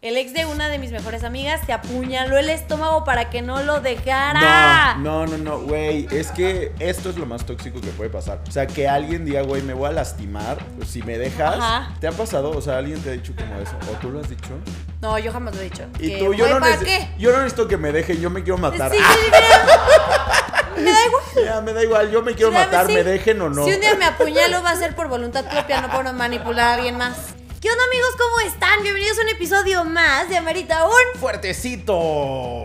El ex de una de mis mejores amigas se apuñaló el estómago para que no lo dejara. No, no, no, no, güey. Es que esto es lo más tóxico que puede pasar. O sea, que alguien diga, güey, me voy a lastimar pues, si me dejas. Ajá. ¿Te ha pasado? O sea, alguien te ha dicho como eso. ¿O tú lo has dicho? No, yo jamás lo he dicho. Y Que, tú, yo no, ¿para qué? yo no necesito que me dejen, yo me quiero matar. Sí, sí, mira. Me da igual. ya, me da igual, yo me quiero matar, sí. me dejen o no. Si un día me apuñalo va a ser por voluntad propia, no por manipular a alguien más. ¿Qué onda amigos? ¿Cómo están? Bienvenidos a un episodio más de Amerita un... ¡Fuertecito!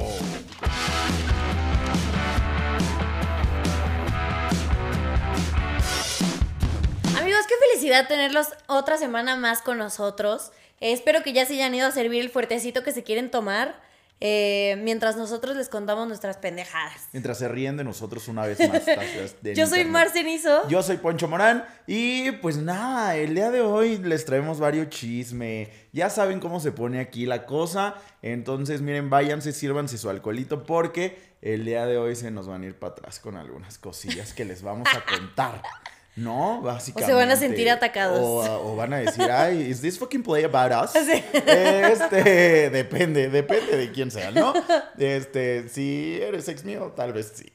Amigos, qué felicidad tenerlos otra semana más con nosotros. Espero que ya se hayan ido a servir el fuertecito que se quieren tomar eh, mientras nosotros les contamos nuestras pendejadas. Mientras se ríen de nosotros una vez más. Yo soy. Marcenizo. Yo soy Poncho Morán y pues nada, el día de hoy les traemos varios chisme. Ya saben cómo se pone aquí la cosa. Entonces, miren, váyanse, sírvanse su alcoholito porque el día de hoy se nos van a ir para atrás con algunas cosillas que les vamos a contar. ¿No? Básicamente. van a sentir atacados. O, o van a decir, ay, ¿is this fucking play about us? Sí. Este, depende, depende de quién sea, ¿no? Este, si eres ex mío, tal vez sí.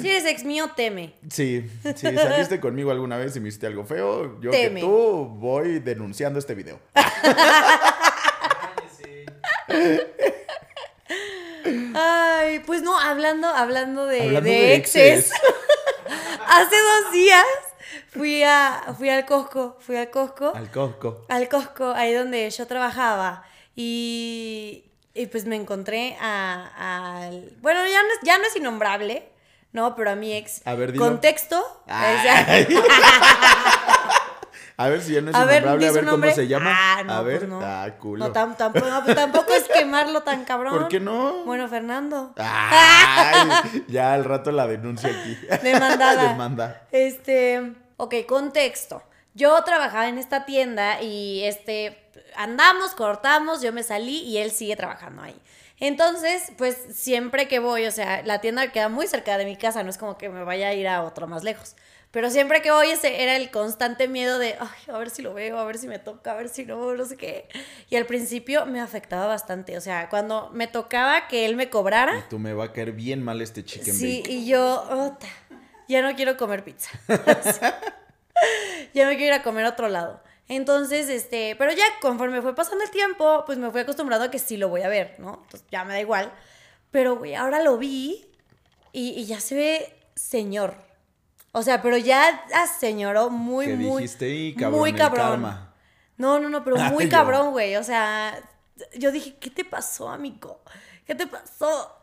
Si eres ex mío, teme. Sí, si saliste conmigo alguna vez y me hiciste algo feo, yo Teme. que tú voy denunciando este video. Ay, pues no, hablando, hablando de, Hablando de de exes. exes. Hace dos días fui a fui al Costco, fui al Costco, Al Costco. al Costco, ahí donde yo trabajaba. Y, y pues me encontré a, al- bueno, ya no, es, ya no es innombrable, ¿no? Pero a mi ex. A ver, dilo. Contexto. Ay. A ver si ya no es a ver, innombrable, a ver cómo se llama. Ah, no, a ver, pues no. ah, culo. No, tam- no, pues tampoco es quemarlo tan cabrón. ¿Por qué no? Bueno, Fernando. Ay, ya al rato la denuncio aquí. Demandada. Demanda. Este, ok, contexto. Yo trabajaba en esta tienda y este, andamos, cortamos, yo me salí y él sigue trabajando ahí. Entonces, pues siempre que voy, o sea, la tienda queda muy cerca de mi casa, no es como que me vaya a ir a otro más lejos. Pero siempre que voy, ese era el constante miedo de, ay, a ver si lo veo, a ver si me toca, a ver si no, no sé qué. Y al principio me afectaba bastante, o sea, cuando me tocaba que él me cobrara, Y tú me va a caer bien mal este chicken Sí, bake. y yo, ota, ya no quiero comer pizza. ya me quiero ir a comer a otro lado. Entonces, este, pero ya conforme fue pasando el tiempo, pues me fui acostumbrado a que sí lo voy a ver, ¿no? Entonces ya me da igual. Pero, güey, ahora lo vi y, y ya se ve señor. O sea, pero ya señoró muy, Que muy. dijiste, y cabrón, muy cabrón. karma. No, no, no, pero Ay, muy cabrón, güey. O sea, yo dije, ¿qué te pasó, amigo? ¿Qué te pasó?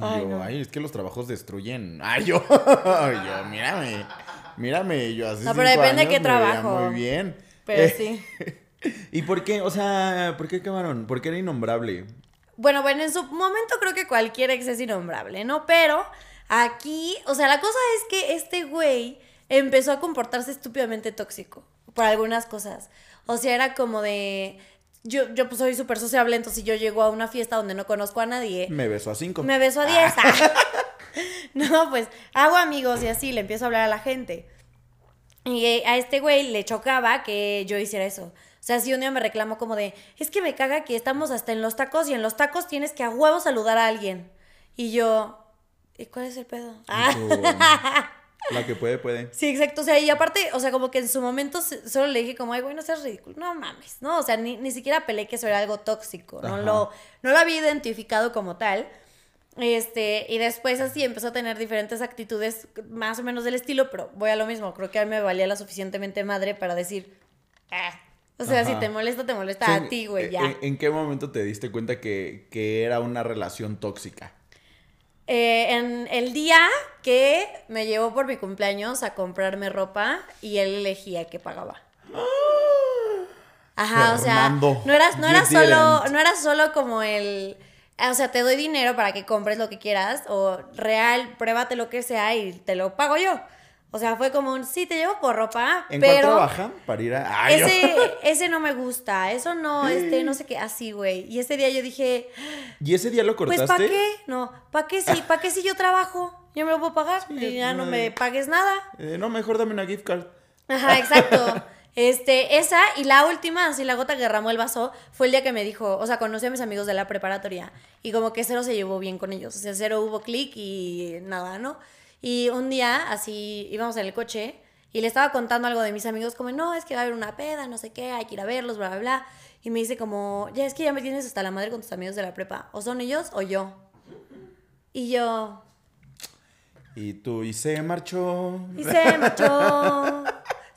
Ay, yo, no. ay, es que los trabajos destruyen. Ay, yo, yo, mírame, mírame, yo hace No, pero depende años qué trabajo. Muy bien. Pero Eh, sí. ¿Y por qué? O sea, ¿por qué acabaron? ¿Por qué era innombrable? Bueno, bueno, en su momento creo que cualquier ex es innombrable, ¿no? Pero aquí, o sea, la cosa es que este güey empezó a comportarse estúpidamente tóxico por algunas cosas. O sea, era como de... Yo, yo pues soy súper sociable, entonces si yo llego a una fiesta donde no conozco a nadie, Me besó a cinco. me beso a 10. no, pues hago amigos y así le empiezo a hablar a la gente. Y a este güey le chocaba que yo hiciera eso. O sea, si un día me reclamó como de, es que me caga que estamos hasta en los tacos y en los tacos tienes que a huevo saludar a alguien. Y yo, ¿y cuál es el pedo? Ah. La que puede, puede. Sí, exacto. O sea, y aparte, o sea, como que en su momento solo le dije como, ay, güey, no seas ridículo. No mames, ¿no? O sea, ni, ni siquiera peleé que eso era algo tóxico. No Ajá. lo, no lo había identificado como tal. Este, y después así empezó a tener diferentes actitudes más o menos del estilo, pero voy a lo mismo. Creo que a mí me valía la suficientemente madre para decir, "Ah". O sea, Ajá. si te molesta, te molesta Sí, a ti, güey, ¿en- ya. ¿en, en qué momento te diste cuenta que, que era una relación tóxica? Eh, en el día que me llevó por mi cumpleaños a comprarme ropa y él elegía qué pagaba. Ajá, o sea, no era, no era solo, no era solo como el, o sea, te doy dinero para que compres lo que quieras o real, pruébate lo que sea y te lo pago yo. O sea, fue como un, sí, te llevo por ropa, ¿En pero trabaja? Para ir a... Ay, yo- ese, ese no me gusta, eso no, este, no sé qué, así, güey. Y ese día yo dije, ¿Y ese día lo pues, cortaste? ¿para qué? No, ¿para qué si, para qué si yo trabajo? Yo me lo puedo pagar y ya no me pagues nada. Eh, no, mejor dame una gift card. Ajá, exacto. Este, esa y la última, así la gota que derramó el vaso, fue el día que me dijo, o sea, conocí a mis amigos de la preparatoria y como que cero se llevó bien con ellos, o sea, cero hubo clic y nada, ¿no? Y un día, así, íbamos en el coche y le estaba contando algo de mis amigos, como, no, es que va a haber una peda, no sé qué, hay que ir a verlos, bla, bla, bla. Y me dice como, ya es que ya me tienes hasta la madre con tus amigos de la prepa, o son ellos o yo. Y yo, Y tú, y se marchó. y se marchó.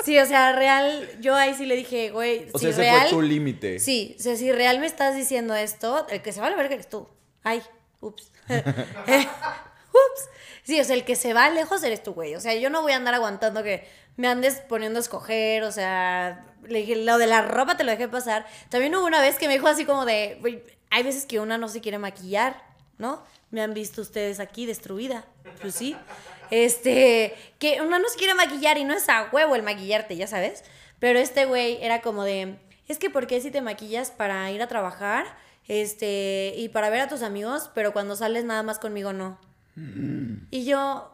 Sí, o sea, real, yo ahí sí le dije, güey, O si sea, ese real. fue tu límite. Sí, o sea, si real me estás diciendo esto, el que se va a la verga eres tú. Ay, ups. Ups. Sí, o sea, el que se va lejos eres tú, güey. O sea, yo no voy a andar aguantando que me andes poniendo a escoger, o sea, le dije, lo de la ropa te lo dejé pasar. También hubo una vez que me dijo así como de, hay veces que una no se quiere maquillar, ¿no? Me han visto ustedes aquí destruida. Pues sí. Este, que una no se quiere maquillar y no es a huevo el maquillarte, ya sabes. Pero este güey era como de, es que ¿por qué si te maquillas para ir a trabajar? Este, y para ver a tus amigos, pero cuando sales nada más conmigo no. Y yo,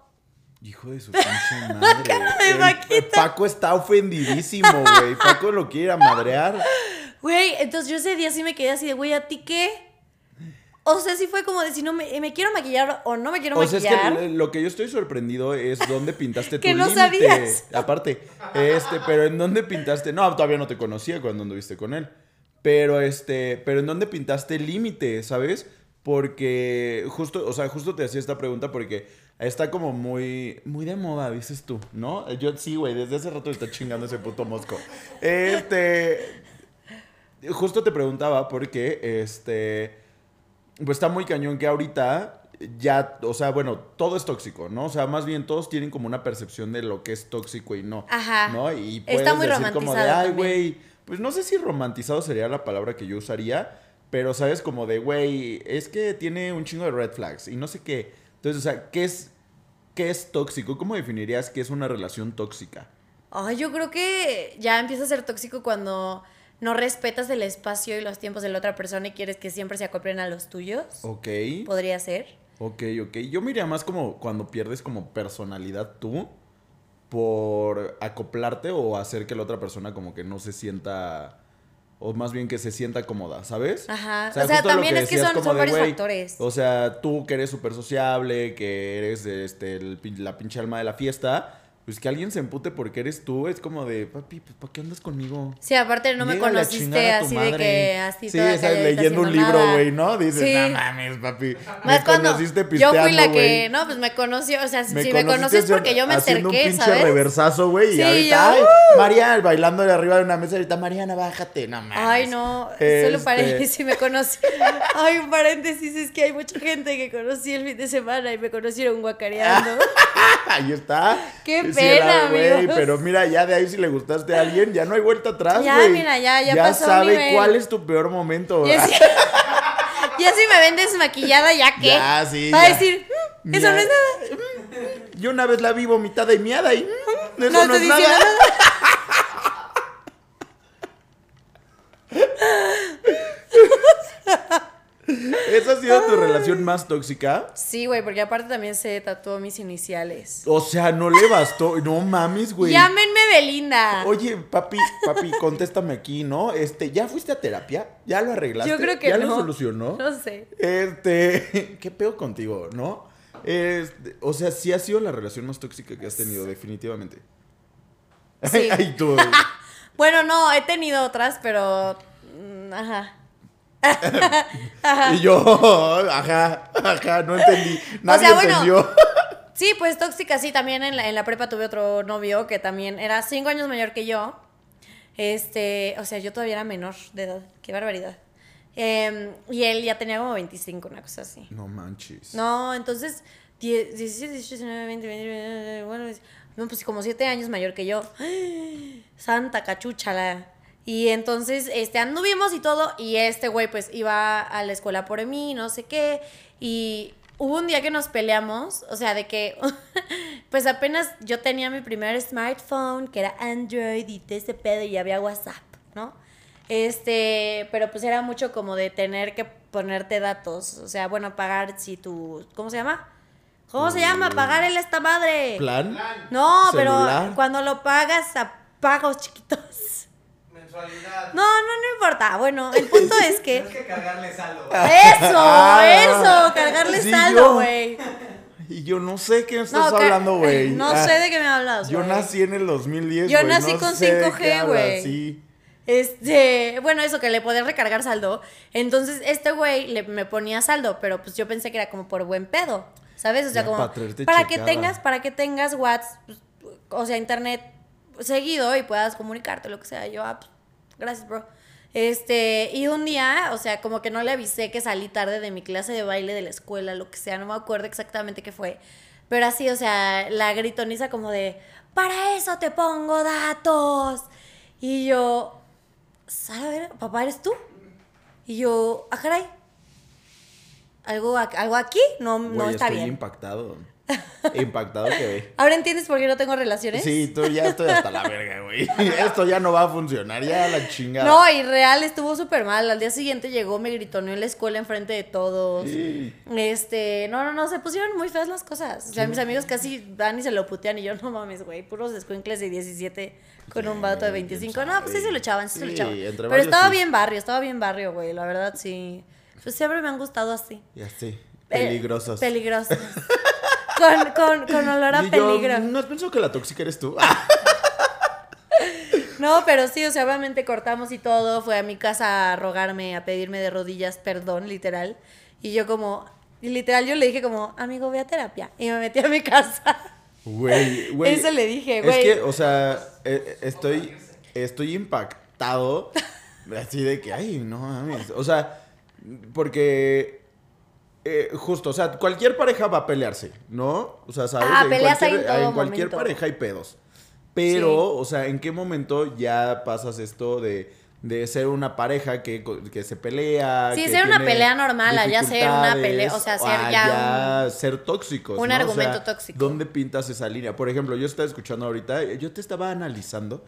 Hijo de su pinche madre. de vaquita. Paco está ofendidísimo, güey. Paco lo quiere ir a madrear. güey, entonces yo ese día sí me quedé así de, güey, ¿a ti qué? O sea, sí fue como de si no me, me quiero maquillar o no me quiero O sea, es maquillar. que lo que yo estoy sorprendido es dónde pintaste tu Que no sabías. Aparte, este, pero en dónde pintaste. No, todavía no te conocía cuando anduviste con él. Pero este, pero en dónde pintaste el límite, ¿sabes? Porque justo, o sea, justo te hacía esta pregunta porque está como muy, muy de moda, dices tú, ¿no? Yo sí, güey, desde hace rato está chingando ese puto mosco. Este, justo te preguntaba porque, este, pues está muy cañón que ahorita ya, o sea, bueno, todo es tóxico, ¿no? O sea, más bien todos tienen como una percepción de lo que es tóxico y no. Ajá. ¿No? Y Está puedes muy decir como de, ay, también". güey, pues no sé si romantizado sería la palabra que yo usaría, pero sabes como de, güey, es que tiene un chingo de red flags y no sé qué. Entonces, o sea, ¿qué es, qué es tóxico? ¿Cómo definirías qué es una relación tóxica? Ay, yo creo que ya empieza a ser tóxico cuando no respetas el espacio y los tiempos de la otra persona y quieres que siempre se acoplen a los tuyos. Ok. Podría ser. Ok, ok. Yo miraría más como cuando pierdes como personalidad tú por acoplarte o hacer que la otra persona como que no se sienta o más bien que se sienta cómoda, ¿sabes? Ajá. O sea, también es que son- como son de, varios factores. O sea, tú que eres súper sociable, que eres este, el la pinche alma de la fiesta, pues que alguien se empute porque eres tú, es como de, papi, pues ¿para qué andas conmigo? Sí, aparte no me conociste así de que así Sí, toda leyendo un libro, güey, ¿no? Dices, Sí. no mames, papi. Más me cuando conociste yo pisteando, fui la que, no, pues me conoció, o sea, si me conociste conocí es haciendo- porque yo me acerqué, un pinche ¿sabes? reversazo, güey. Sí, y ahorita, yo, ay, ¡uh! Mariana, bailando de arriba de una mesa, ahorita, Mariana, bájate, no mames. Ay, no, Este- solo paréntesis, me conocí. Ay, un paréntesis, es que hay mucha gente que conocí el fin de semana y me conocieron guacareando. Ahí está. Qué pena, güey. Pero mira, ya de ahí si le gustaste a alguien, ya no hay vuelta atrás, Ya, mira, ya- ya Ya pasó sabe nivel. cuál es tu peor momento. Y así, y así me ven desmaquillada, ¿ya qué? Ya, sí, Va a ya. decir, "Mm, eso Ya. no es nada. Yo una vez la vi vomitada y miada y mm, eso No es nada. nada. ¿Esa ha sido tu relación más tóxica? Sí, güey, porque aparte también se tatuó mis iniciales. O sea, no le bastó. No mames, güey. Llámenme Belinda. Oye, papi, papi, contéstame aquí, ¿no? Este, ¿ya fuiste a terapia? ¿Ya lo arreglaste? Yo creo que ¿Ya no. lo solucionó? No sé. Este, ¿qué pedo contigo, no? Este, o sea, sí ha sido la relación más tóxica que has tenido, definitivamente. Sí. Ay, tú. Bueno, no, he tenido otras, pero. mm, Ajá. Y yo, ajá, ajá, no entendí. Nadie sea, bueno, entendió. Sí, pues tóxica, sí. También en la, en la prepa tuve otro novio que también era cinco años mayor que yo. Este, o sea, yo todavía era menor de edad. Qué barbaridad. Em, y él ya tenía como 25, una cosa así. No manches. No, entonces, 10, 17, 18, 19, 20, 20, 20, bueno, es- no, pues como 7 años mayor que yo. Santa cachuchala. Y entonces, este, anduvimos y todo, y este güey, pues, iba a la escuela por mí, no sé qué, y hubo un día que nos peleamos, o sea, de que, pues apenas yo tenía mi primer smartphone, que era Android, y de ese pedo, y había WhatsApp, ¿no? Este, pero pues era mucho como de tener que ponerte datos, o sea, bueno, pagar si tu, ¿cómo se llama? ¿Cómo se llama? Pagar el esta madre. ¿Plan? No, ¿Celular? pero cuando lo pagas a pagos chiquitos. No, no, no importa. Bueno, el punto es que. Tienes que cargarle saldo. Eso, Ah, eso, cargarle sí, saldo, güey. Y yo no sé qué estás No, ca- hablando, güey. No Ah, sé de qué me hablas, Yo nací en el 2010, Yo nací no con sé de 5G, qué hablas, güey. Sí. Este, bueno, eso que le podías recargar saldo. Entonces, este güey le- me ponía saldo, pero pues yo pensé que era como por buen pedo. ¿Sabes? O sea, Ya, como para que tengas, para que tengas WhatsApp, pues, o sea, internet seguido y puedas comunicarte, lo que sea. Yo, ah, pues, gracias, bro. Este, y un día, o sea, como que no le avisé que salí tarde de mi clase de baile de la escuela, lo que sea, no me acuerdo exactamente qué fue. Pero así, o sea, la gritoniza como de, para eso te pongo datos. Y yo, ver, papá, ¿eres tú? Y yo, ah, caray. ¿Algo, algo aquí? No, no está estoy bien. impactado. Impactado que ve. ¿Ahora entiendes por qué no tengo relaciones? Sí, tú ya estoy hasta la verga, güey. Esto ya no va a funcionar, ya la chingada. No, y real estuvo súper mal. Al día siguiente llegó, me gritoneó en la escuela enfrente de todos. Sí. Este, no, no, no, se pusieron muy feas las cosas. O sea, mis amigos casi van y se lo putean y yo, no mames, güey, puros descuincles de 17 con un vato de Güey, 25. quién No, pues sí se lo echaban, sí, se lo echaban. Pero estaba bien barrio, estaba bien barrio, güey, la verdad sí. Pues siempre me han gustado así. Ya sé. Eh, Peligrosos. con, con, con olor a Y yo, peligro. ¿no has pensado que la tóxica eres tú? No, pero sí, o sea, obviamente cortamos y todo. Fue a mi casa a rogarme, a pedirme de rodillas perdón, literal. Y yo como, literal yo le dije como, amigo, ve a terapia. Y me metí a mi casa. Güey, güey. Eso le dije, Es güey. que, o sea, eh, estoy, estoy impactado. Así de que, ay, no mames. O sea, porque. Eh, justo, o sea, cualquier pareja va a pelearse, ¿no? O sea, ¿sabes? Ah, peleas en cualquier, todo en cualquier momento. pareja hay pedos. Pero, o sea, ¿en qué momento ya pasas esto de, de ser una pareja que, que se pelea? Sí, que ser una pelea normal, ya ser una pelea, o sea, ser ya ser tóxicos. un ¿no? O sea, argumento tóxico. ¿Dónde pintas esa línea? Por ejemplo, yo estaba escuchando ahorita, yo te estaba analizando.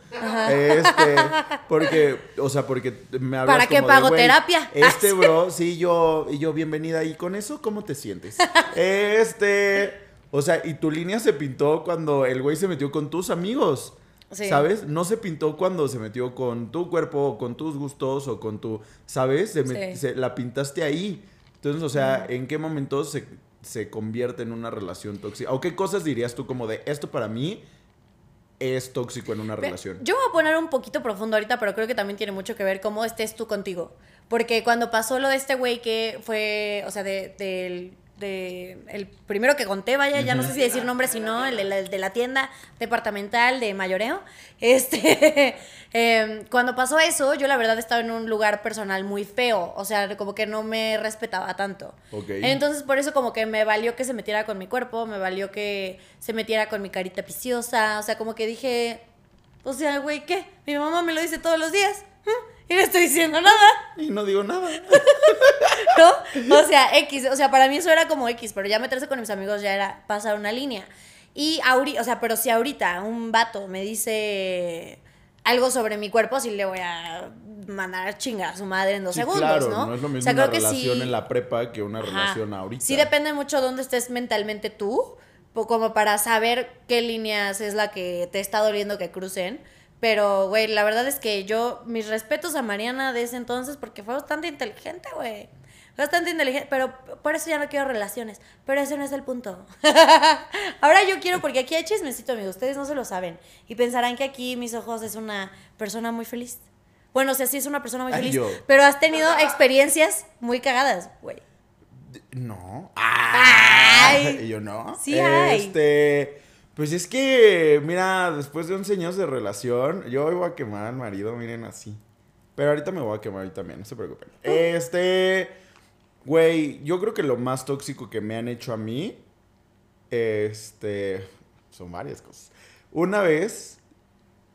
Este, porque, o sea, porque me hablas ¿Para qué pago terapia? Este Ah, bro, sí, yo, y yo, bienvenida. ¿Y con eso cómo te sientes? Este, o sea, y tu línea se pintó cuando el güey se metió con tus amigos. Sí. ¿Sabes? No se pintó cuando se metió con tu cuerpo, o con tus gustos, o con tu. ¿Sabes? Se met- Sí. se- la pintaste ahí. Entonces, o sea, ¿en qué momento se, se convierte en una relación tóxica? ¿O qué cosas dirías tú como de esto para mí es tóxico en una relación? Yo voy a poner un poquito profundo ahorita, pero creo que también tiene mucho que ver cómo estés tú contigo. Porque cuando pasó lo de este güey que fue, o sea, de, del- de- el primero que conté, vaya, ya no sé si decir nombre, sino el de la, el de la tienda departamental de mayoreo. Este, em, cuando pasó eso, yo la verdad estaba en un lugar personal muy feo, o sea, como que no me respetaba tanto. Ok. Entonces, por eso como que me valió que se metiera con mi cuerpo, me valió que se metiera con mi carita viciosa, o sea, como que dije, o sea, güey, ¿qué? Mi mamá me lo dice todos los días ¿eh? Y no estoy diciendo nada, Y no digo nada. ¿no? O sea, X, o sea, para mí eso era como X, pero ya meterse con mis amigos ya era pasar una línea. Y ahorita, o sea, pero si ahorita un vato me dice algo sobre mi cuerpo, sí le voy a mandar a chingar a su madre en dos Sí, segundos, claro, ¿no? no es lo O mismo sea, una creo que relación sí- en la prepa que una Ajá. relación ahorita. Sí depende mucho dónde estés mentalmente tú, como para saber qué líneas es la que te está doliendo que crucen. Pero, güey, la verdad es que yo, mis respetos a Mariana de ese entonces, porque fue bastante inteligente, güey. Fue bastante inteligente, pero por eso ya no quiero relaciones. Pero ese no es el punto. Ahora yo quiero, porque aquí hay chismecito, amigos. Ustedes no se lo saben. Y pensarán que aquí mis ojos es una persona muy feliz. Bueno, o sea, sí es una persona muy Ay, feliz. yo. Pero has tenido experiencias muy cagadas, güey. No. Ay. Y yo no. Sí hay. Este. Pues es que, mira, después de 11 años de relación, yo hoy voy a quemar al marido, miren así. Pero ahorita me voy a quemar hoy también, no se preocupen. Este. Güey, yo creo que lo más tóxico que me han hecho a mí. Este. Son varias cosas. Una vez,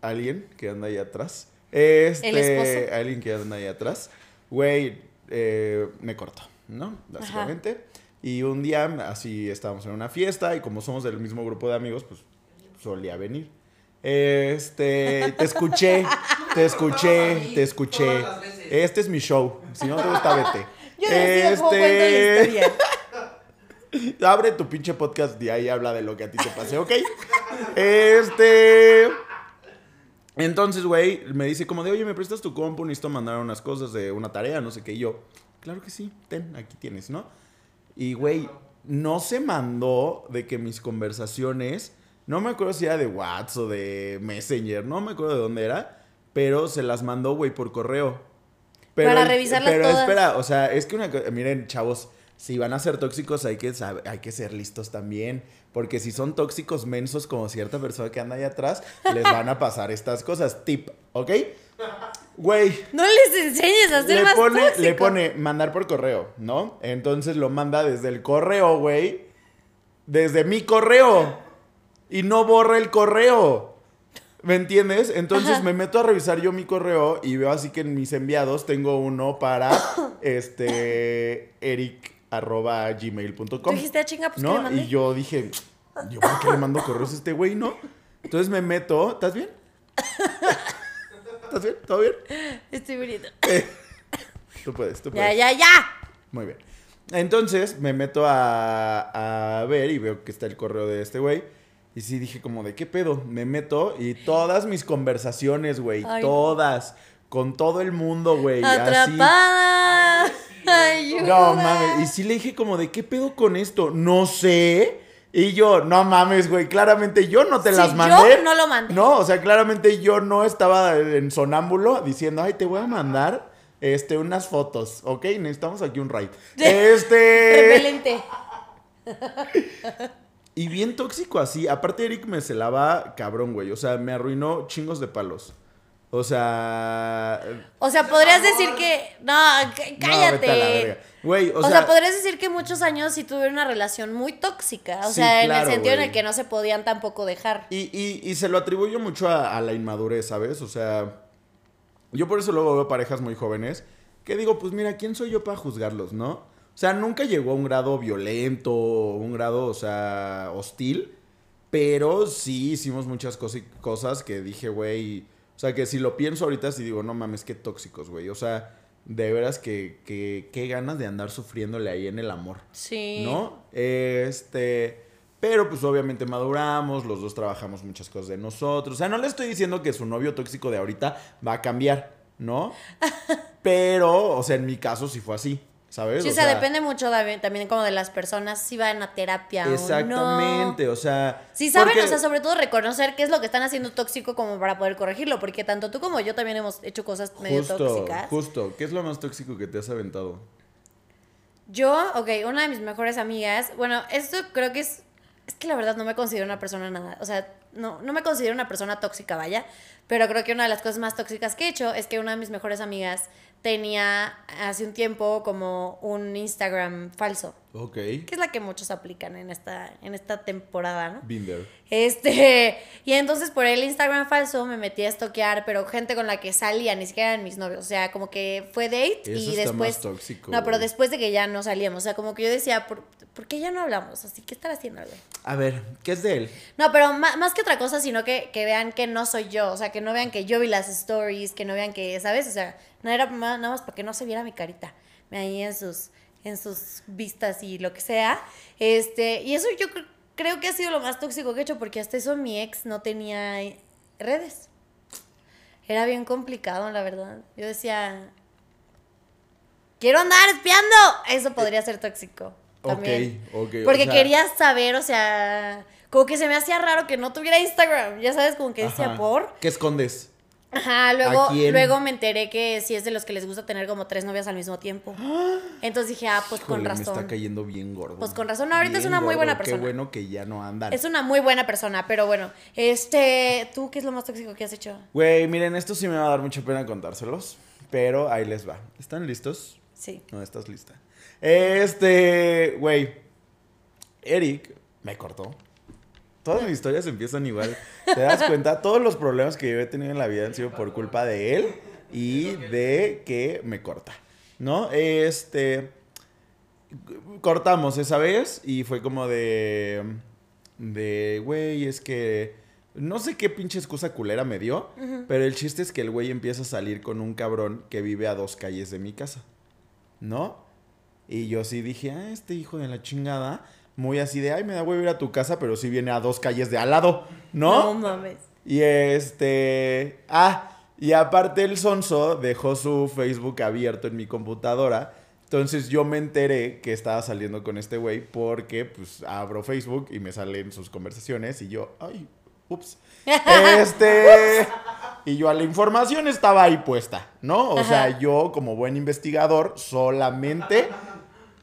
alguien que anda ahí atrás. Este, ¿El esposo? Alguien que anda ahí atrás. Güey, eh, me cortó, ¿no? Básicamente. Y un día, así estábamos en una fiesta y como somos del mismo grupo de amigos, pues solía venir. Este, te escuché, te escuché, te escuché. Este es mi show. Si no te gusta, vete. Yo Este. Abre tu pinche podcast y ahí habla de lo que a ti te pase, ¿ok? Este. Entonces, güey, me dice como de, oye, ¿me prestas tu compu? Necesito mandar unas cosas de una tarea, no sé qué. Y yo, claro que sí, ten, aquí tienes, ¿no? Y, güey, no se mandó de que mis conversaciones, no me acuerdo si era de WhatsApp o de Messenger, no me acuerdo de dónde era, pero se las mandó, güey, por correo. Pero, Para revisarlas Pero todas. espera, o sea, es que una cosa, miren, chavos, si van a ser tóxicos hay que, hay que ser listos también. Porque si son tóxicos mensos como cierta persona que anda ahí atrás, les van a pasar estas cosas. Tip, ¿ok? Güey, No les enseñes a ser le más pone, tóxico. le pone mandar por correo, ¿no? Entonces lo manda desde el correo, güey. Desde mi correo. Y no borra el correo. ¿Me entiendes? Entonces Ajá. me meto a revisar yo mi correo y veo así que en mis enviados tengo uno para este eric arroba gmail.com. Dijiste, ah, chinga, pues, ¿qué le ¿No? Y yo dije, ¿yo por qué le mando correos a este güey, no? Entonces me meto, ¿estás bien? ¿Estás bien? ¿Todo bien? Estoy bonito. Tú puedes, tú puedes. Ya, ya, ya. Muy bien. Entonces me meto a, a ver y veo que está el correo de este güey. Y sí dije como de qué pedo. Me meto y todas mis conversaciones, güey. Ay. Todas. Con todo el mundo, güey. así. Atrapada. Ayuda. No mames. Y sí le dije como de qué pedo con esto. No sé. Y yo, no mames, güey. Claramente yo no te Sí, las yo mandé. no lo mandé. No, o sea, claramente yo no estaba en sonámbulo diciendo, ay, te voy a mandar este, unas fotos. Ok, necesitamos aquí un raid. Este. Repelente. Y bien tóxico así. Aparte, Eric me celaba cabrón, güey. O sea, me arruinó chingos de palos. O sea. O sea, podrías decir que. No, c- no, vete a la verga. Güey, o, O, sea. sea, podrías decir que muchos años sí tuvieron una relación muy tóxica. O Sí, sea, en claro, el sentido en el que no se podían tampoco dejar. Y, y, y se lo atribuyo mucho a, a la inmadurez, ¿sabes? O sea, yo por eso luego veo parejas muy jóvenes que digo, pues mira, ¿quién soy yo para juzgarlos, no? O sea, nunca llegó a un grado violento, un grado, o sea, hostil, pero sí hicimos muchas cosas que dije, güey, o sea, que si lo pienso ahorita, sí digo, no mames, qué tóxicos, güey. O sea, de veras que, que, qué ganas de andar sufriéndole ahí en el amor. Sí. ¿no? Este, pero pues obviamente maduramos, los dos trabajamos muchas cosas de nosotros. O sea, no le estoy diciendo que su novio tóxico de ahorita va a cambiar, ¿no? Pero, o sea, en mi caso sí fue así, ¿sabes? Sí, o sea, depende mucho también, también como de las personas si van a terapia o no. Exactamente, o sea. Sí saben, porque- o sea, sobre todo reconocer qué es lo que están haciendo tóxico como para poder corregirlo, porque tanto tú como yo también hemos hecho cosas medio tóxicas. justo. ¿Qué es lo más tóxico que te has aventado? Yo, ok, una de mis mejores amigas, bueno, esto creo que es, es que la verdad no me considero una persona nada, o sea, no, no me considero una persona tóxica, vaya, pero creo que una de las cosas más tóxicas que he hecho es que una de mis mejores amigas tenía hace un tiempo como un Instagram falso, Ok. que es la que muchos aplican en esta, en esta temporada, ¿no? Binder. Este, y entonces por el Instagram falso me metí a estoquear, pero gente con la que salía, ni siquiera eran mis novios. O sea, como que fue date Eso y está después. más tóxico, no, pero después de que ya no salíamos. O sea, como que yo decía, ¿por, ¿por qué ya no hablamos? Así que estar haciendo. A ver, ¿qué es de él? No, pero ma- más, que otra cosa, sino que, que vean que no soy yo. O sea, que no vean que yo vi las stories, que no vean que, ¿sabes? O sea, no era nada más para que no se viera mi carita. Ahí en sus, en sus vistas y lo que sea. Este, y eso yo cre- creo que ha sido lo más tóxico que he hecho, porque hasta eso mi ex no tenía eh, redes. Era bien complicado, la verdad. Yo decía, quiero andar espiando. Eso podría ser tóxico. También. Ok, ok. o Porque sea, quería saber, o sea, como que se me hacía raro que no tuviera Instagram, ya sabes, como que decía ajá. por. ¿Qué escondes? Ajá, luego, luego me enteré que sí es de los que les gusta tener como tres novias al mismo tiempo. Entonces dije, ah, pues con Híjole, Me está razón. cayendo bien gordo. Pues con razón, ahorita es una muy buena persona. Qué bueno que ya no andan. Es una muy buena persona, pero bueno, este, ¿tú qué es lo más tóxico que has hecho? Güey, miren, esto sí me va a dar mucha pena contárselos, pero ahí les va. ¿Están listos? Sí. No, estás lista. Este, güey, Eric me cortó. Todas mis historias empiezan igual. ¿Te das cuenta? Todos los problemas que yo he tenido en la vida han sido por culpa de él y de que me corta. ¿No? Este. Cortamos esa vez y fue como de. De, güey, es que. No sé qué pinche excusa culera me dio, pero el chiste es que el güey empieza a salir con un cabrón que vive a dos calles de mi casa. ¿No? Y yo sí dije, ah, este hijo de la chingada, muy así de, ay, me da huevo ir a tu casa, pero sí viene a dos calles de al lado, ¿no? mames. Y este. Ah, y aparte el Sonso dejó su Facebook abierto en mi computadora. Entonces yo me enteré que estaba saliendo con este güey porque pues abro Facebook y me salen sus conversaciones y yo, ay, ups. Este. Y yo a la información estaba ahí puesta, ¿no? O sea, yo como buen investigador solamente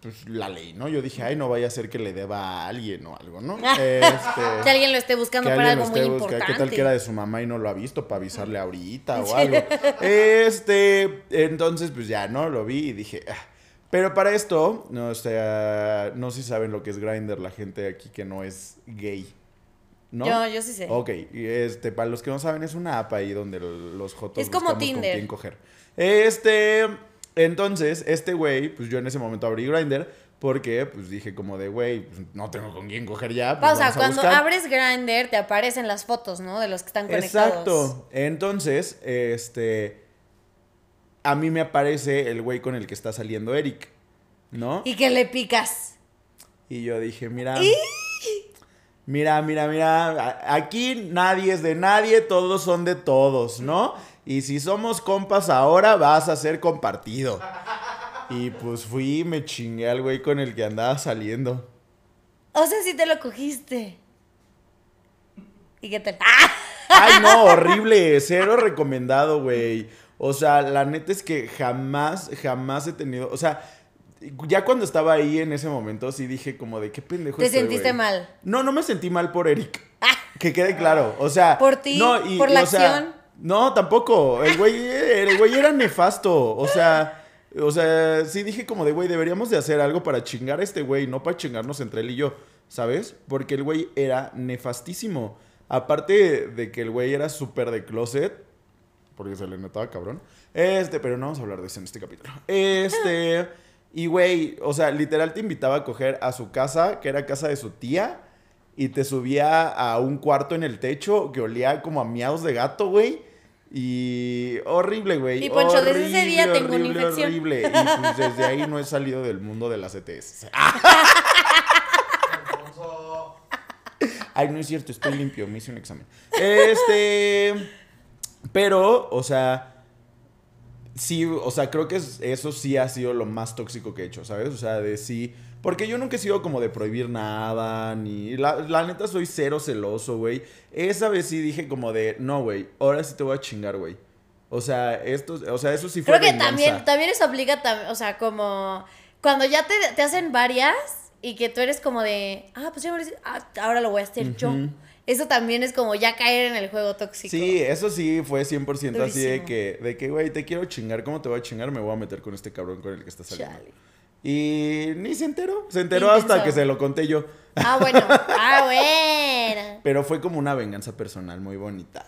pues la leí, ¿no? Yo dije, ay, no vaya a ser que le deba a alguien o algo, ¿no? Que Este, alguien lo esté buscando que para algo muy importante. ¿Qué tal que era de su mamá y no lo ha visto para avisarle ahorita o algo? Este, entonces, pues ya, ¿no? Lo vi y dije, ah. Pero para esto, no, o sea, no sé si saben lo que es Grindr, la gente aquí que no es gay. ¿No? Yo, yo sí sé. Ok, este, para los que no saben, es una app ahí donde los jotos Es como Tinder. con quién coger. Este, entonces, este güey, pues yo en ese momento abrí Grindr porque, pues dije como de, güey, pues, no tengo con quién coger ya, pues o sea, vamos a cuando buscar. abres Grindr te aparecen las fotos, ¿no? De los que están conectados. Exacto. Entonces, este, a mí me aparece el güey con el que está saliendo Eric, ¿no? Y que le picas. Y yo dije, mira. Mira, mira, mira. a- Aquí nadie es de nadie, todos son de todos, ¿no? Y si somos compas ahora, vas a ser compartido. Y pues fui y me chingué al güey con el que andaba saliendo. O sea, si te lo cogiste. ¿Y qué tal? ¡Ah! Ay, no, horrible. Cero recomendado, güey. O sea, la neta es que jamás, jamás he tenido. O sea, ya cuando estaba ahí en ese momento, sí dije como de qué pendejo ¿Te estoy, sentiste güey". mal? No, no me sentí mal por Eric. Que quede claro. O sea. ¿Por ti? No, y- ¿Por la o sea, acción? No, tampoco. El güey, el güey era nefasto. O sea. O sea, sí dije como de, güey, deberíamos de hacer algo para chingar a este güey, no para chingarnos entre él y yo, ¿sabes? Porque el güey era nefastísimo. Aparte de que el güey era súper de closet, porque se le notaba cabrón. Este, pero no vamos a hablar de eso en este capítulo. Este, y güey, o sea, literal te invitaba a coger a su casa, que era casa de su tía, y te subía a un cuarto en el techo que olía como a miados de gato, güey. Y horrible, güey. Y, Poncho, desde ese Horrible, día tengo una horrible, infección. Horrible. Y pues desde ahí no he salido del mundo de las ETS. Ay, no es cierto, estoy limpio, me hice un examen. Este. Pero, o sea. Sí, o sea, creo que es- eso sí ha sido lo más tóxico que he hecho, ¿sabes? O sea, de sí. Porque yo nunca he sido como de prohibir nada, ni. La, la neta soy cero celoso, güey. Esa vez sí dije como de, no, güey, ahora sí te voy a chingar, güey. O sea, esto, o sea, eso sí fue Creo que venganza. también, también eso aplica, o sea, como cuando ya te, te hacen varias y que tú eres como de, ah, pues ya ah, ahora lo voy a hacer yo. Eso también es como ya caer en el juego tóxico. Sí, eso sí fue 100% así de Durísimo. que, de que, güey, te quiero chingar, ¿cómo te voy a chingar? Me voy a meter con este cabrón con el que estás saliendo. Chale. Y ni se enteró, se enteró hasta que se lo conté yo. Ah, bueno, ah, bueno. Pero fue como una venganza personal muy bonita.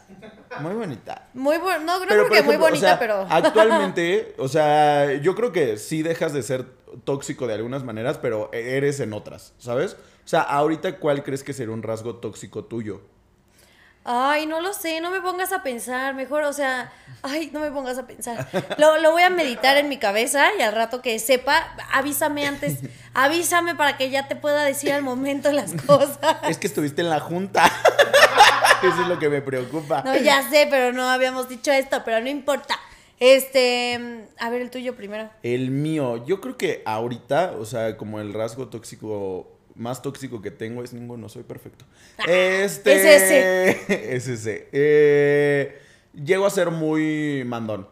Muy bonita. Muy bueno, no, Pero, creo por que muy ejemplo, o bonita, sea, pero... Actualmente, o sea, yo creo que sí dejas de ser tóxico de algunas maneras, pero eres en otras, ¿sabes? O sea, ahorita, ¿cuál crees que sería un rasgo tóxico tuyo? Ay, no lo sé, no me pongas a pensar, mejor, o sea, ay, no me pongas a pensar. Lo, lo voy a meditar en mi cabeza y al rato que sepa, avísame antes, avísame para que ya te pueda decir al momento las cosas. Es que estuviste en la junta. Eso es lo que me preocupa. No, ya sé, pero no habíamos dicho esto, pero no importa. Este, a ver el tuyo primero. El mío, yo creo que ahorita, o sea, como el rasgo tóxico más tóxico que tengo es ninguno, soy perfecto. Este es ese. es ese. Eh, llego a ser muy mandón,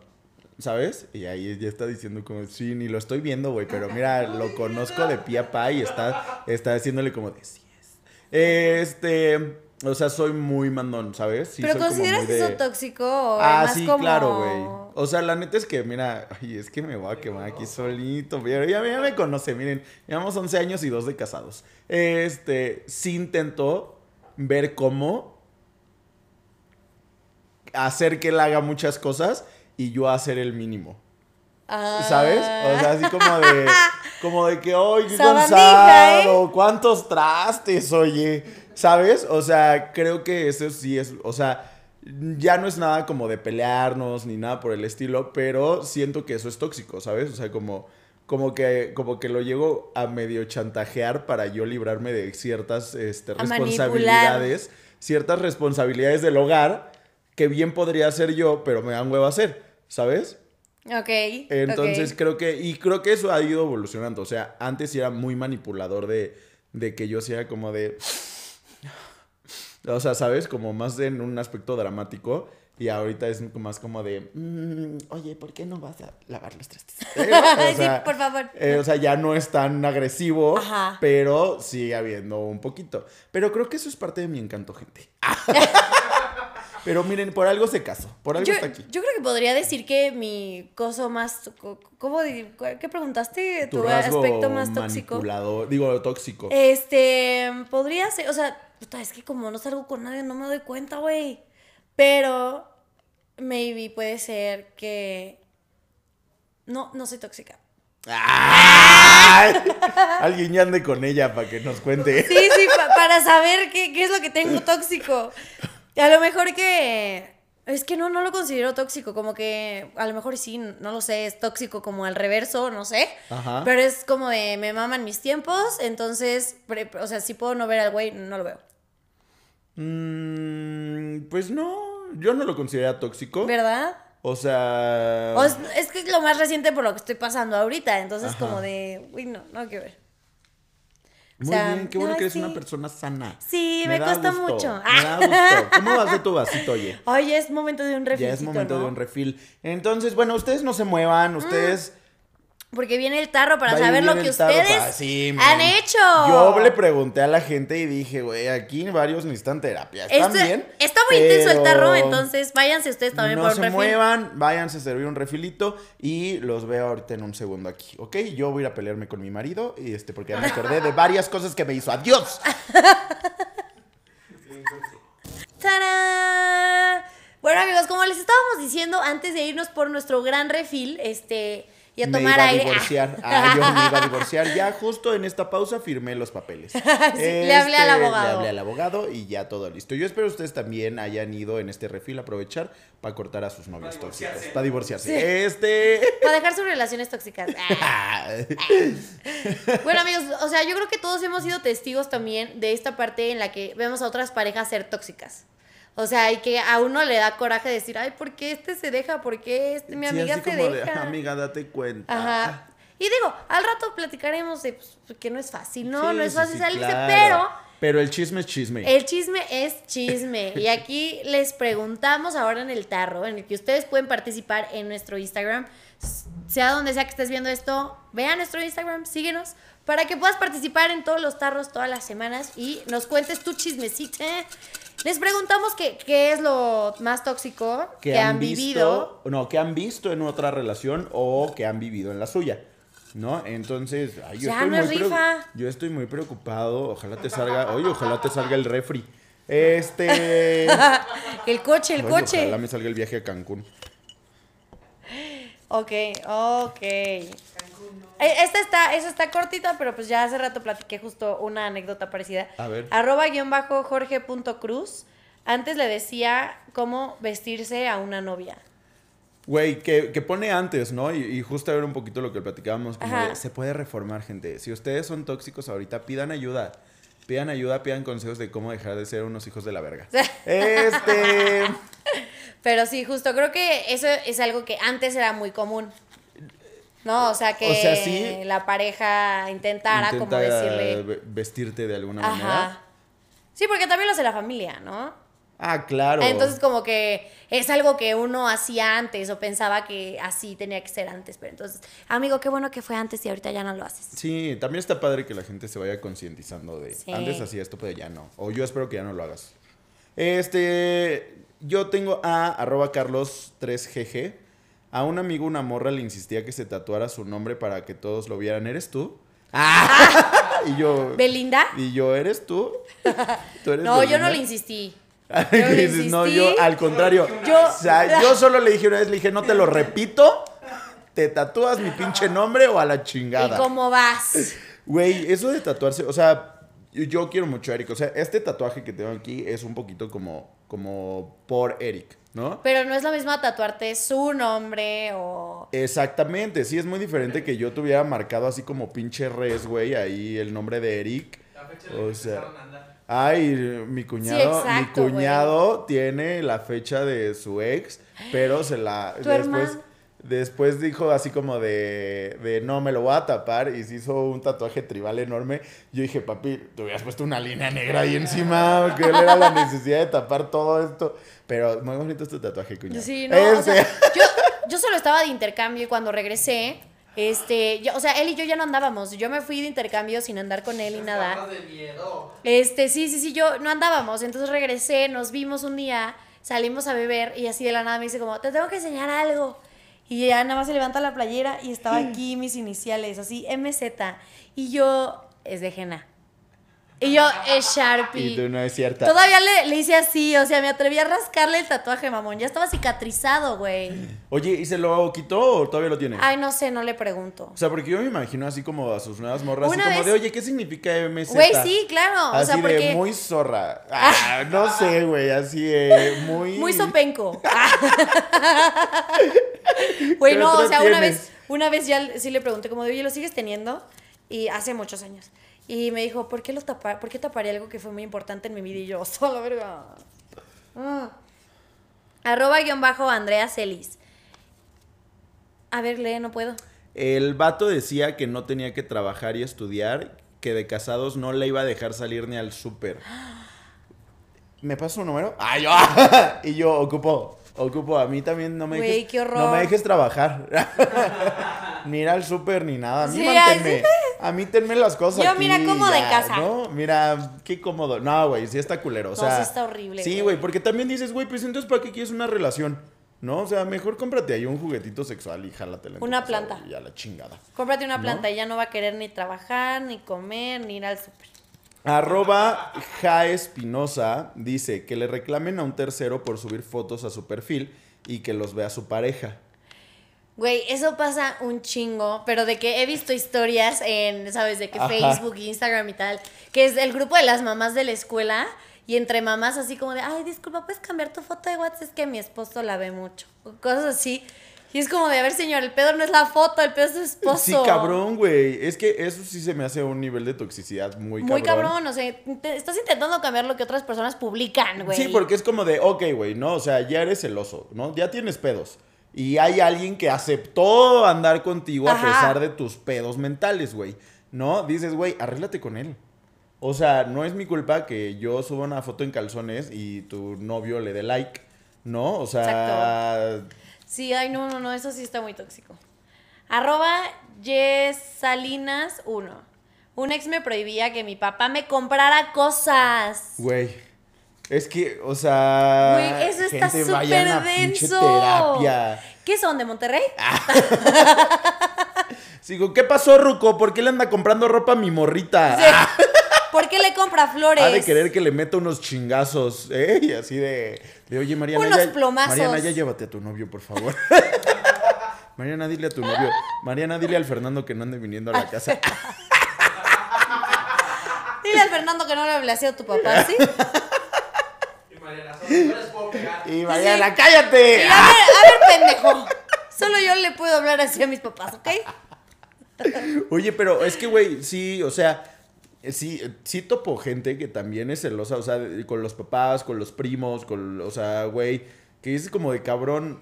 ¿sabes? Y ahí ya está diciendo como, sí, ni lo estoy viendo, güey, pero mira, lo conozco de pie a pa y está, está haciéndole como de, sí es. Este, o sea, soy muy mandón, ¿sabes? Sí, pero soy como ¿consideras muy de- eso tóxico o Ah, más sí, como... claro, güey. O sea, la neta es que, mira, ay, es que me voy a quemar aquí solito. Pero ya, ya me conoce, miren, llevamos 11 años y dos de casados. Este, sí intento ver cómo hacer que él haga muchas cosas y yo hacer el mínimo. Ah. ¿Sabes? O sea, así como de, como de que, oye, qué Sabandija, cansado, cuántos trastes, oye, ¿sabes? O sea, creo que eso sí es, o sea, ya no es nada como de pelearnos ni nada por el estilo, pero siento que eso es tóxico, ¿sabes? O sea, como, como que, como que lo llego a medio chantajear para yo librarme de ciertas este, responsabilidades. ciertas responsabilidades del hogar que bien podría hacer yo, pero me dan huevo hacer, ¿sabes? Ok. Entonces creo que, y creo que eso ha ido evolucionando. O sea, antes era muy manipulador de, de que yo sea como de. O sea, ¿sabes? Como más en un aspecto dramático. Y ahorita es más como de. "Mm, oye, ¿por qué no vas a lavar los trastes? Eh, o Sí, por favor. eh, o sea, ya no es tan agresivo, Ajá. pero sigue habiendo un poquito. Pero creo que eso es parte de mi encanto, gente. pero miren, por algo se casó. Por algo Yo, está aquí. yo creo que podría decir que mi coso más. ¿Cómo? ¿Qué preguntaste? Tu, aspecto más tóxico. digo, tóxico. Este. Podría ser. O sea, puta, es que como no salgo con nadie, no me doy cuenta, güey. Pero. Maybe puede ser que. No, no soy tóxica. ¡Ay! Alguien ya ande con ella para que nos cuente. Sí, sí, pa- para saber qué, qué es lo que tengo tóxico. A lo mejor que. Es que no, no lo considero tóxico, como que a lo mejor sí, no lo sé, es tóxico como al reverso, no sé. Ajá. Pero es como de me maman mis tiempos, entonces, pre- o sea, si puedo no ver al güey, no lo veo. Mm, pues no, yo no lo considero tóxico. ¿Verdad? O sea. O es, es que es lo más reciente por lo que estoy pasando ahorita, entonces Ajá. como de, uy, no, no quiero ver. Muy sea, bien, qué bueno ay, que eres sí. una persona sana. Sí, me cuesta gusto, mucho. Me da gusto. ¿Cómo vas de tu vasito, oye? Oye, es momento de un refil. Ya es momento de un refil. Entonces, bueno, ustedes no se muevan, ustedes. Porque viene el tarro para saber lo que ustedes para- sí, han hecho. Yo le pregunté a la gente y dije, güey, aquí varios necesitan terapia. ¿Están bien? Está muy intenso el tarro, entonces váyanse ustedes también no por un se refil. muevan, váyanse a servir un refilito y los veo ahorita en un segundo aquí, ¿ok? Yo voy a ir a pelearme con mi marido y este porque ya me acordé de varias cosas que me hizo. ¡Adiós! ¡Tarán! Bueno, amigos, como les estábamos diciendo antes de irnos por nuestro gran refil, este, y a me tomar iba aire. a divorciar. Ah, yo me iba a divorciar. Ya justo en esta pausa firmé los papeles. Este, le hablé al abogado. Le hablé al abogado y ya todo listo. Yo espero ustedes también hayan ido en este refil a aprovechar para cortar a sus novios tóxicos. Para divorciarse. Sí. Este. Para dejar sus relaciones tóxicas. Bueno, amigos, o sea, yo creo que todos hemos sido testigos también de esta parte en la que vemos a otras parejas ser tóxicas. O sea, y que a uno le da coraje decir, ay, ¿por qué este se deja? ¿Por qué este, mi Sí, amiga así se como de, deja? amiga, date cuenta. Ajá. Y digo, al rato platicaremos de pues, que no es fácil, ¿no? Sí, no es fácil sí, salirse, claro. pero Pero el chisme es chisme. el chisme es chisme. Y aquí les preguntamos ahora en el tarro, en el que ustedes pueden participar en nuestro Instagram. Sea donde sea que estés viendo esto, vean nuestro Instagram, síguenos, para que puedas participar en todos los tarros todas las semanas y nos cuentes tu chismecita. Les preguntamos qué, qué es lo más tóxico que, han, vivido. No, que han visto en otra relación o que han vivido en la suya. ¿No? Entonces, ay, yo, Ya estoy no muy es preo- rifa. yo estoy muy preocupado. Ojalá te salga. Oye, ojalá te salga el refri. Este. el coche, el Oye, coche. Ojalá me salga el viaje a Cancún. Ok, ok. Eh, Esta está, esa está cortita, pero pues ya hace rato platiqué justo una anécdota parecida. A ver. Arroba guion bajo jorge.cruz. Antes le decía cómo vestirse a una novia. Güey, que, que pone antes, ¿no? Y, y justo a ver un poquito lo que platicábamos, como Ajá. de, se puede reformar, gente. Si ustedes son tóxicos ahorita, pidan ayuda. Pidan ayuda, pidan consejos de cómo dejar de ser unos hijos de la verga. Este... Pero sí, justo creo que eso es algo que antes era muy común. No, o sea que O sea, sí. la pareja intentara como decirle. ve- vestirte de alguna manera. Sí, porque también lo hace la familia, ¿no? Ah, claro. Entonces como que es algo que uno hacía antes o pensaba que así tenía que ser antes, pero entonces, amigo, qué bueno que fue antes y ahorita ya no lo haces. Sí, también está padre que la gente se vaya concientizando de Sí. antes hacía esto, pero ya no. O yo espero que ya no lo hagas. Este, yo tengo a arroba carlos3gg. A un amigo, una morra, le insistía que se tatuara su nombre para que todos lo vieran. ¿Eres tú? y yo, ¿Belinda? y yo, ¿eres tú? ¿Tú eres No, yo no le insistí. Y Yo le dices, no, yo al contrario. Yo- o sea, yo solo le dije una vez, le dije, no te lo repito, te tatúas mi pinche nombre o a la ¿Y chingada. cómo vas? Güey, eso de tatuarse, o sea, yo, yo quiero mucho a Eric. O sea, este tatuaje que tengo aquí es un poquito como, como por Eric, ¿no? Pero no es lo mismo tatuarte su nombre o... Exactamente, sí, es muy diferente que yo tuviera marcado así como pinche res, güey, ahí el nombre de Eric. La fecha O la que sea, empezaron a andar. Ay, mi cuñado, exacto, mi cuñado tiene la fecha de su ex, pero se la Tu después hermano. Después dijo así como de, de no me lo voy a tapar y se hizo un tatuaje tribal enorme. Yo dije, papi, te hubieras puesto una línea negra ahí encima, que era la necesidad de tapar todo esto. Pero muy bonito este tatuaje, cuñado. Sí, no, o sea, yo, yo solo estaba de intercambio y cuando regresé, este, yo- o sea, él y yo ya no andábamos. Yo me fui de intercambio sin andar con él y nada. Estabas de miedo. Este, sí, sí, sí, yo no andábamos. Entonces regresé, nos vimos un día, salimos a beber y así de la nada me dice como, te tengo que enseñar algo. Y ya nada más se levanta la playera y estaba aquí mis iniciales, así MZ. Y yo, es de Jena. Y yo, es Sharpie. Y tú no es cierta. Todavía le, le hice así, o sea, me atreví a rascarle el tatuaje, mamón. Ya estaba cicatrizado, güey. Oye, ¿y se lo quitó o todavía lo tiene? Ay, no sé, no le pregunto. O sea, porque yo me imagino así como a sus nuevas morras, así como de, oye, ¿qué significa MZ? Güey, sí, claro. O Así sea, de muy zorra. Ah, no sé, güey, así de muy... Muy sopenco. Güey, ¿Qué no, o sea, una vez, una vez ya sí le pregunté como de, oye, ¿lo sigues teniendo? Y hace muchos años. Y me dijo, ¿por qué lo tapar, por qué taparía algo que fue muy importante en mi vida? Y yo, solo verga. Mm. Arroba guion bajo Andrea Celis. A ver, lee, no puedo. El vato decía que no tenía que trabajar y estudiar, que de casados no le iba a dejar salir ni al súper. ¿Me pasa un número? Ah, yo. y yo ocupo, ocupo. A mí también no me Güey, dejes. qué horror. No me dejes trabajar. ni ir al súper ni nada. A mí Sí, manténme. así- A mí tenme las cosas. Yo, aquí, mira, cómoda en ya, casa. ¿no? Mira, qué cómodo. No, güey, sí está culero. O No, sea, sí está horrible, Sí, güey. porque también dices, güey, pues entonces, ¿para qué quieres una relación? ¿No? O sea, mejor cómprate ahí un juguetito sexual y jálatela. en Una casa, planta. Y a la chingada. Cómprate una ¿No? planta y ya no va a querer ni trabajar, ni comer, ni ir al súper. Arroba Ja Espinosa dice que le reclamen a un tercero por subir fotos a su perfil y que los vea su pareja. Güey, eso pasa un chingo, pero de que he visto historias en, ¿sabes? De que Ajá. Facebook, Instagram y tal, que es el grupo de las mamás de la escuela y entre mamás así como de, ay, disculpa, ¿puedes cambiar tu foto de WhatsApp? Es que mi esposo la ve mucho. O cosas así. Y es como de, a ver, señor, el pedo no es la foto, el pedo es su esposo. Sí, cabrón, güey. Es que eso sí se me hace un nivel de toxicidad muy cabrón. Muy cabrón, o sea, te- estás intentando cambiar lo que otras personas publican, güey. Sí, porque es como de, ok, güey, ¿no? O sea, ya eres celoso, ¿no? Ya tienes pedos. Y hay alguien que aceptó andar contigo a pesar de tus pedos mentales, güey. ¿No? Dices, güey, arréglate con él. O sea, no es mi culpa que yo suba una foto en calzones y tu novio le dé like, ¿no? O sea, Sí, ay, no, no, no, eso sí está muy tóxico. Arroba Yesalinas1. Un ex me prohibía que mi papá me comprara cosas. güey. Es que, o sea. Güey, eso está gente, vayan a súper denso. terapia. ¿Qué son, de Monterrey? Sigo, ¿qué pasó, Ruco? ¿Por qué le anda comprando ropa a mi morrita? Sí. ¿Por qué le compra flores? Ha de querer que le meta unos chingazos, ¿eh? Y así de, de oye, Mariana. Unos ya, plomazos. Mariana, ya llévate a tu novio, por favor. Mariana, dile a tu novio. Mariana, dile al Fernando que no ande viniendo a la casa. Dile al Fernando que no le hablé a tu papá, ¿sí? Y Mariana, solo no les puedo pegar. Y Mariana, cállate. Y a ver, a ver, pendejo. Solo yo le puedo hablar así a mis papás, ¿ok? Oye, pero es que, güey, sí, o sea, sí, sí topo gente que también es celosa, o sea, con los papás, con los primos, con, o sea, güey, que es como de cabrón.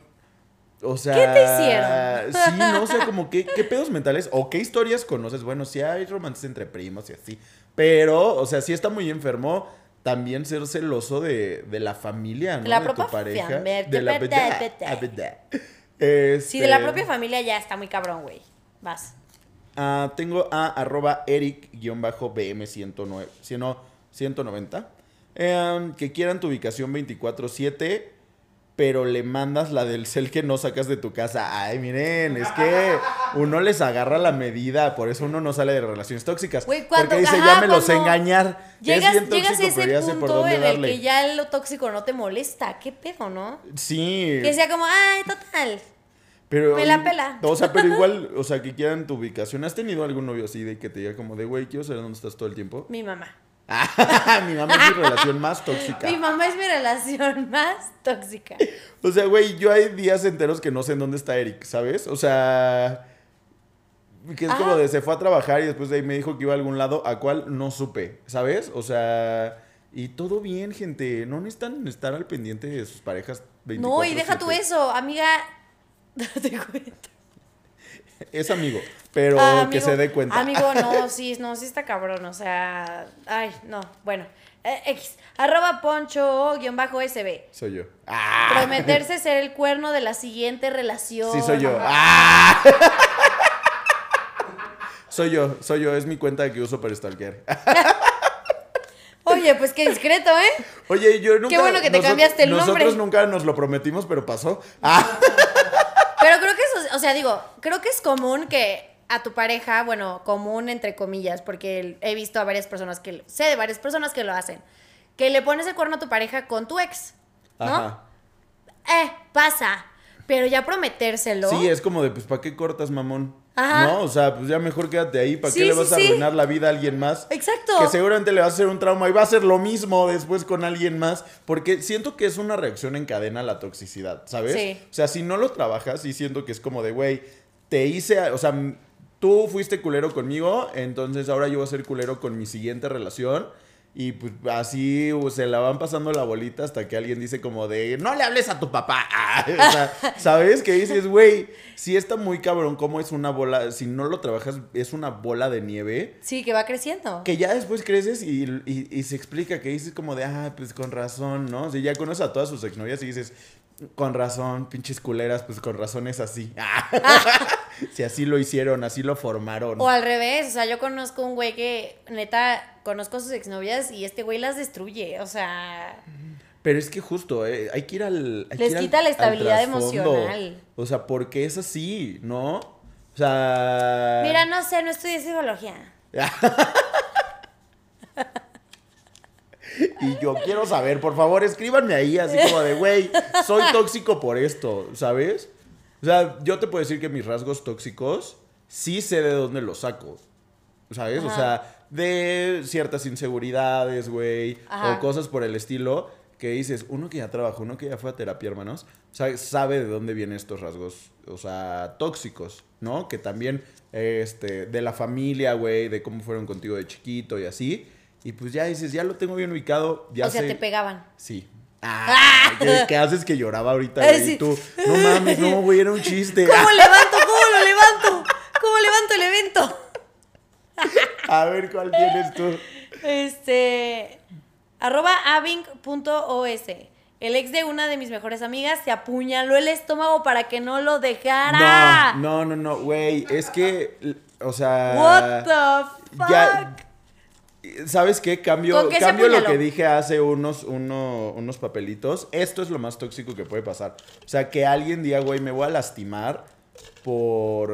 O sea, ¿Qué te hicieron? Sí, no, o sea, como que, qué pedos mentales o qué historias conoces. Bueno, sí hay romances entre primos y así, pero, o sea, sí está muy enfermo también ser celoso de, de la familia, ¿no? De la de tu propia pareja. familia, De la verdad, verdad. verdad. Sí, de la Este, propia familia ya está muy cabrón, güey. Vas. Ah, tengo a arroba eric-bm109, 190. eh, que quieran tu ubicación 24-7, pero le mandas la del cel que no sacas de tu casa. Ay, miren, es que uno les agarra la medida, por eso uno no sale de relaciones tóxicas. Cuando- porque dice, ajá, ya me los engañar. Llegas, es bien llegas a ese punto dónde en el que ya lo tóxico no te molesta. ¿Qué pedo, no? Sí. Que sea como, ay, total. Pero, Me la pela. O sea, pero igual, o sea, que quieran tu ubicación. ¿Has tenido algún novio así de que te diga como de, güey, quiero saber dónde estás todo el tiempo? Mi mamá. mi mamá es mi relación más tóxica. Mi mamá es mi relación más tóxica. O sea, güey, yo hay días enteros que no sé en dónde está Eric, ¿sabes? O sea, que es Ajá. como de se fue a trabajar y después de ahí me dijo que iba a algún lado, a cual no supe, ¿sabes? O sea, Y todo bien, gente. No necesitan estar al pendiente de sus parejas 24 No, y deja tú eso, amiga. Date cuenta. Es amigo, pero Ah, que se dé cuenta. Amigo, no, sí, no, sí está cabrón, o sea, ay, no, bueno. Eh, X, arroba poncho guion bajo SB. Soy yo. Ah, Prometerse ser el cuerno de la siguiente relación. sí, soy yo. Ah. Soy yo, soy yo. Es mi cuenta que uso para stalkear. Oye, pues qué discreto, ¿eh? Oye, yo nunca. bueno que te cambiaste el nosotros nombre. nunca nos lo prometimos, pero pasó. Ah, sea, digo, creo que es común que a tu pareja, bueno, común entre comillas, porque he visto a varias personas que, sé de varias personas que lo hacen, que le pones el cuerno a tu pareja con tu ex, ¿no? ajá. Eh, pasa, pero ya prometérselo. Sí, es como de, pues, ¿para qué cortas, mamón? Ajá. No, o sea, pues ya mejor quédate ahí. ¿Para Sí, qué le sí, vas a sí. arruinar la vida a alguien más? Exacto. Que seguramente le va a hacer un trauma y va a hacer lo mismo después con alguien más. Porque siento que es una reacción en cadena a la toxicidad, ¿sabes? Sí. O sea, si no lo trabajas, sí siento que es como de, güey, te hice, a- o sea, tú fuiste culero conmigo, entonces ahora yo voy a ser culero con mi siguiente relación. Y pues así se la van pasando la bolita hasta que alguien dice como de, no le hables a tu papá. Ah, o sea, ¿sabes? Que dices, güey, sí está muy cabrón cómo es una bola, si no lo trabajas, es una bola de nieve. Sí, que va creciendo. Que ya después creces y, y- y se explica que dices como de, ah, pues con razón, ¿no? O sea, ya conoces a todas sus exnovias y dices, con razón, pinches culeras, pues con razón es así. si así lo hicieron, así lo formaron. O al revés, o sea, yo conozco un güey que, neta, conozco a sus exnovias y este güey las destruye, o sea... Pero es que justo, eh, hay que ir al. hay que Les al- quita la estabilidad emocional. O sea, porque es así, ¿no? O sea. Mira, no sé, no estudié psicología. Y yo quiero saber, por favor, escríbanme ahí, así como de, güey, soy tóxico por esto, ¿sabes? O sea, yo te puedo decir que mis rasgos tóxicos sí sé de dónde los saco, ¿sabes? O sea, de ciertas inseguridades, güey, o cosas por el estilo, que dices, uno que ya trabajó, uno que ya fue a terapia, hermanos, sea, sabe de dónde vienen estos rasgos, o sea, tóxicos, ¿no? Que también, este, de la familia, güey, de cómo fueron contigo de chiquito y así. Y pues ya dices, ya lo tengo bien ubicado, ya o sea, sé. te pegaban. Sí. Ah, ¿qué, qué haces que lloraba ahorita, Ay, güey? sí. Y tú, no mames, no, güey, era un chiste. ¿Cómo levanto? ¿Cómo lo levanto? ¿Cómo levanto el evento? A ver, ¿cuál tienes tú? Este. Arroba aving.os. El ex de una de mis mejores amigas se apuñaló el estómago para que no lo dejara. No, no, no, no, güey, es que, o sea... What the fuck? ya- ¿Sabes qué? Cambio, ¿Con qué se cambio lo que dije hace unos, uno- unos papelitos. Esto es lo más tóxico que puede pasar. O sea, que alguien diga, güey, me voy a lastimar por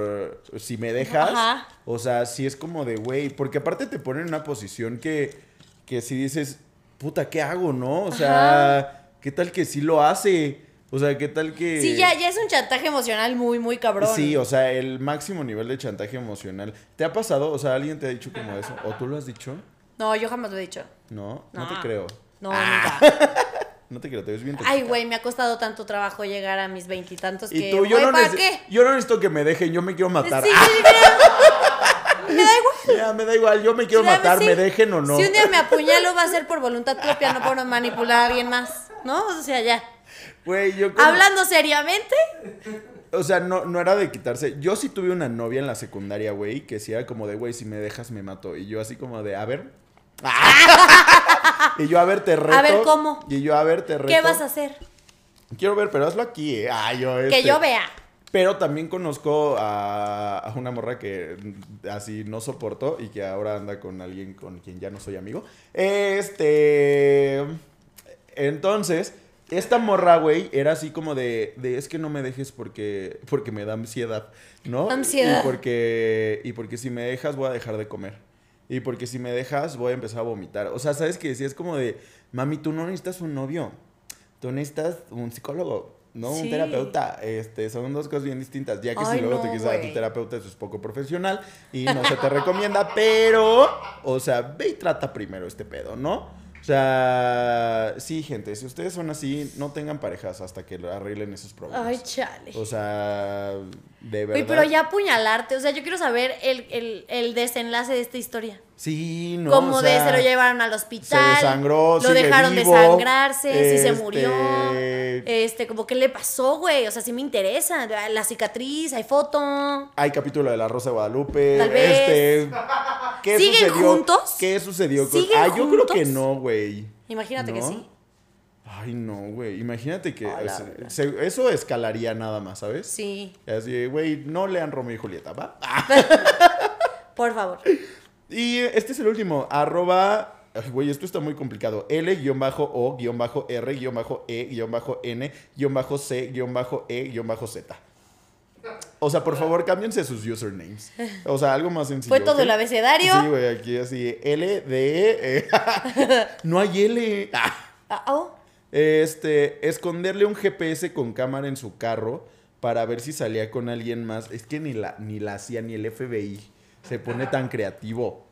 eh, si me dejas. Ajá. O sea, si es como de, güey, porque aparte te ponen en una posición que, que si dices, puta, ¿qué hago, no? O sea, ¿qué tal que sí lo hace? O sea, ¿qué tal que... Sí, ya, ya es un chantaje emocional muy, muy cabrón. Sí, o sea, el máximo nivel de chantaje emocional. ¿Te ha pasado? O sea, ¿alguien te ha dicho como eso? ¿O tú lo has dicho? No, yo jamás lo he dicho. No, no, No. te creo. No, Ah. nunca. No te creo, te ves bien Ay, güey, me ha costado tanto trabajo llegar a mis veintitantos Y que. tú, yo no, ¿para qué? yo no necesito que me dejen, yo me quiero matar. Sí, Ah, me da igual. ya, me da igual, yo me quiero Sí, matar, sí. me dejen o no. Si un día me apuñalo va a ser por voluntad propia, no por manipular a alguien más, ¿no? O sea, ya. Güey, yo con- Hablando seriamente, O sea, no, no era de quitarse. Yo sí tuve una novia en la secundaria, güey, que sí era como de, güey, si me dejas me mato. Y yo así como de, a ver. y yo, a ver, te reto. A ver, ¿cómo? Y yo, a ver, te reto. ¿qué vas a hacer? Quiero ver, pero hazlo aquí, eh. Ah, yo, Que este- yo vea. Pero también conozco a, a una morra que así no soporto y que ahora anda con alguien con quien ya no soy amigo. Este. Entonces, esta morra, güey, era así como de, de es que no me dejes porque, porque me da ansiedad, ¿no? Ansiedad. Y porque, y porque si me dejas voy a dejar de comer. Y porque si me dejas voy a empezar a vomitar. O sea, ¿sabes qué? Si es como de, mami, tú no necesitas un novio. Tú necesitas un psicólogo, ¿no? Un terapeuta. Este, son dos cosas bien distintas. Ya que Ay, si luego no, te quieres dar a tu terapeuta, eso es poco profesional y no se te recomienda, pero, o sea, ve y trata primero este pedo, ¿no? O sea, sí, gente, si ustedes son así, no tengan parejas hasta que arreglen esos problemas. Ay, chale. O sea, de verdad. Uy, pero ya apuñalarte, o sea, yo quiero saber el, el, el desenlace de esta historia. Sí, no. Como o de se lo llevaron al hospital. Se desangró, Lo sigue dejaron vivo, desangrarse, si se este, murió. Este, como qué le pasó, güey. O sea, sí me interesa. La cicatriz, hay foto. Hay capítulo de La Rosa de Guadalupe. Tal vez. Este. ¿Qué ¿Siguen sucedió? juntos? ¿Qué sucedió con.? ¿Siguen Ah, yo creo que no, güey. Imagínate que ¿No? sí. Ay, no, güey. Imagínate que. La se- eso escalaría nada más, ¿sabes? Sí, Así, güey, no lean Romeo y Julieta, ¿va? por favor. Y este es el último, arroba, ay, güey, esto está muy complicado, L-O-R-N-C-E-Z. O sea, por favor, cámbiense sus usernames. O sea, algo más sencillo. Fue todo el abecedario. Sí, güey, aquí así, L, D, E. no hay L. Ah. Ah, oh. Este, esconderle un GPS con cámara en su carro para ver si salía con alguien más. Es que ni la, ni la CIA ni el FBI se pone tan creativo.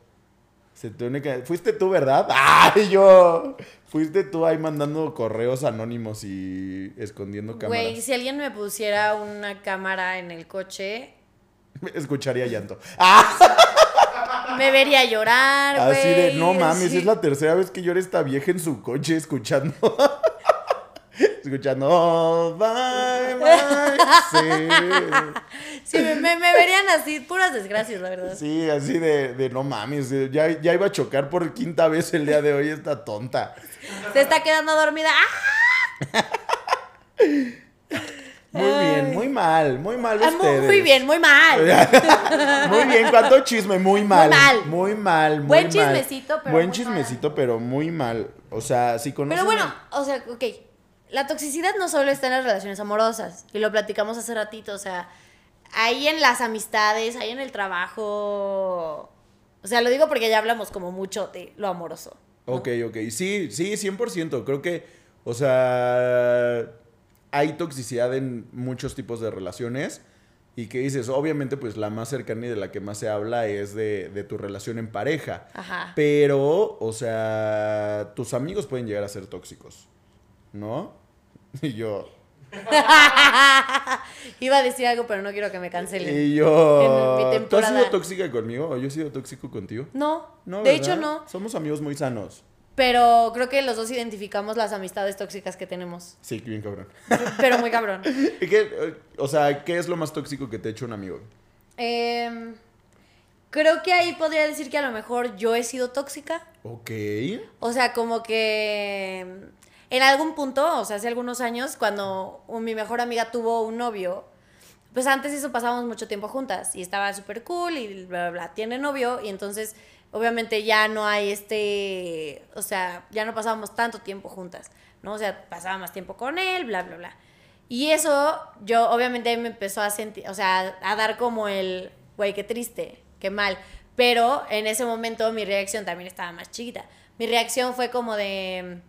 Se pone que- Fuiste tú, ¿verdad? ¡Ay, yo! Fuiste tú ahí mandando correos anónimos y escondiendo cámaras. Güey, si alguien me pusiera una cámara en el coche, Escucharía llanto. ¡Ah! me vería llorar, güey. Así de, no mames, Sí. es la tercera vez que llora esta vieja en su coche escuchando. escuchando. "Oh, bye, bye. Sí. Sí, me, me- me verían así, puras desgracias, la verdad. Sí, así de, de no mames, ya, ya iba a chocar por quinta vez el día de hoy esta tonta. Se está quedando dormida. ¡Ah! Muy bien, muy mal, muy mal Ah, ustedes. Muy bien, muy mal. muy bien, cuánto chisme, muy mal. mal. Muy mal, muy Buen mal. chismecito, pero Buen muy chismecito, pero muy mal. O sea, si conocen... Pero bueno, o sea, ok. La toxicidad no solo está en las relaciones amorosas, y lo platicamos hace ratito, o sea, ahí en las amistades, ahí en el trabajo. O sea, lo digo porque ya hablamos como mucho de lo amoroso. Ok, ok. Sí, sí, 100%. Creo que, o sea, hay toxicidad en muchos tipos de relaciones. Y que dices, obviamente, pues la más cercana y de la que más se habla es de, de tu relación en pareja. Ajá. Pero, o sea, tus amigos pueden llegar a ser tóxicos, ¿no? Y yo, Iba a decir algo, pero no quiero que me cancelen. y yo, En mi ¿tú has sido tóxica conmigo o yo he sido tóxico contigo? No, No, de ¿verdad? hecho no. Somos amigos muy sanos. Pero creo que los dos identificamos las amistades tóxicas que tenemos. Sí, bien cabrón. Pero muy cabrón. ¿Y qué, eh, o sea, ¿qué es lo más tóxico que te ha hecho un amigo? Em, creo que ahí podría decir que a lo mejor yo he sido tóxica. Ok. O sea, como que en algún punto, o sea, hace algunos años, cuando mi mejor amiga tuvo un novio, pues antes eso pasábamos mucho tiempo juntas y estaba súper cool y bla, bla, bla. Tiene novio y entonces, obviamente ya no hay este, o sea, ya no pasábamos tanto tiempo juntas, ¿no? O sea, pasaba más tiempo con él, bla, bla, bla. Y eso, yo obviamente me empezó a sentir, o sea, a dar como el, güey, qué triste, qué mal. Pero en ese momento mi reacción también estaba más chiquita. Mi reacción fue como de,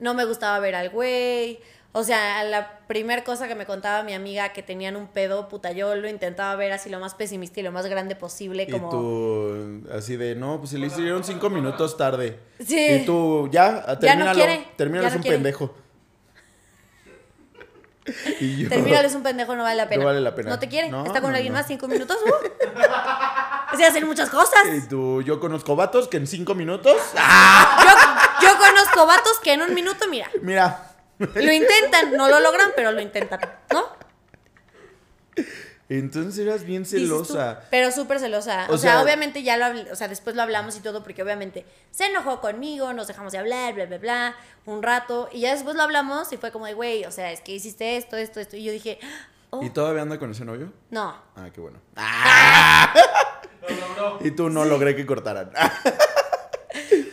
no me gustaba ver al güey. O sea, la primer cosa que me contaba mi amiga que tenían un pedo, puta, yo lo intentaba ver así lo más pesimista y lo más grande posible, Y como... tú, así de, no, pues se le hicieron cinco minutos tarde. Sí. Y tú, ya, Ya no termínalo. ya es no un quiere. pendejo. Y yo, Termínalo, es un pendejo, no vale la pena. No vale la pena. No te quiere, No, está con alguien más cinco minutos. Uh. Así hacen muchas cosas. Y tú, yo conozco vatos que en cinco minutos. ¡ah! Yo, yo conozco vatos que en un minuto, mira, Mira. lo intentan, no lo logran, pero lo intentan, ¿no? Entonces eras bien tú, celosa. pero súper celosa. O O, sea, sea- obviamente ya lo o sea, después lo hablamos y todo, porque obviamente se enojó conmigo, nos dejamos de hablar, bla, bla, bla, un rato, y ya después lo hablamos y fue como de, güey, o sea, es que hiciste esto, esto, esto, y yo dije, oh, ¿Y todavía anda con ese novio? no. Ah, qué bueno. Lo logró. Y tú no logré que cortaran.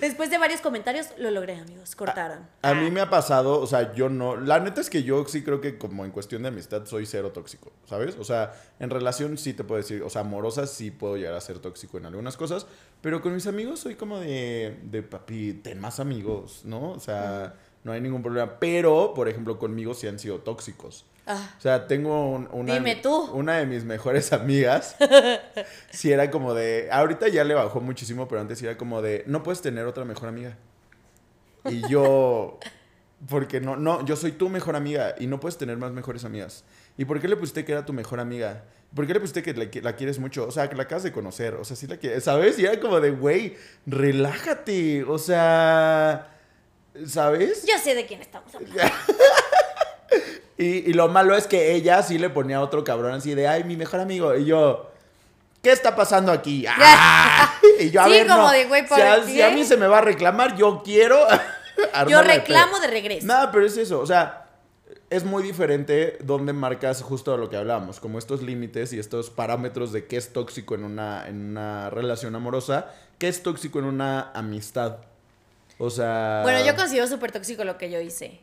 Después de varios comentarios, lo logré, amigos, cortaron. A mí me ha pasado, o sea, yo no. La neta es que yo sí creo que, como en cuestión de amistad, soy cero tóxico, ¿sabes? O sea, en relación sí te puedo decir, o sea, amorosa sí puedo llegar a ser tóxico en algunas cosas, pero con mis amigos soy como de, de papi, ten más amigos, ¿no? O sea, no hay ningún problema. Pero, por ejemplo, conmigo sí han sido tóxicos. Ah, O sea, tengo un- una, Dime tú. una de mis mejores amigas. sí era como de. Ahorita ya le bajó muchísimo, pero antes era como de. No puedes tener otra mejor amiga. Y yo, porque no, no, yo soy tu mejor amiga y no puedes tener más mejores amigas. ¿Y por qué le pusiste que era tu mejor amiga? ¿Por qué le pusiste que la, que la quieres mucho? O sea, que la acabas de conocer. O sea, sí la quieres, ¿sabes? Y era como de, güey, relájate. O sea, ¿sabes? Yo sé de quién estamos hablando. Y, y lo malo es que ella sí le ponía a otro cabrón así de, ay, mi mejor amigo. Y yo, ¿qué está pasando aquí? ¡Ah! Y yo, a Sí, ver, como no. de, güey, ¿por si, a, si a mí se me va a reclamar, yo quiero. Yo reclamo de regreso. Nada, pero es eso. O sea, es muy diferente donde marcas justo de lo que hablábamos, como estos límites y estos parámetros de qué es tóxico en una, en una relación amorosa, qué es tóxico en una amistad. O sea. Bueno, yo considero súper tóxico lo que yo hice.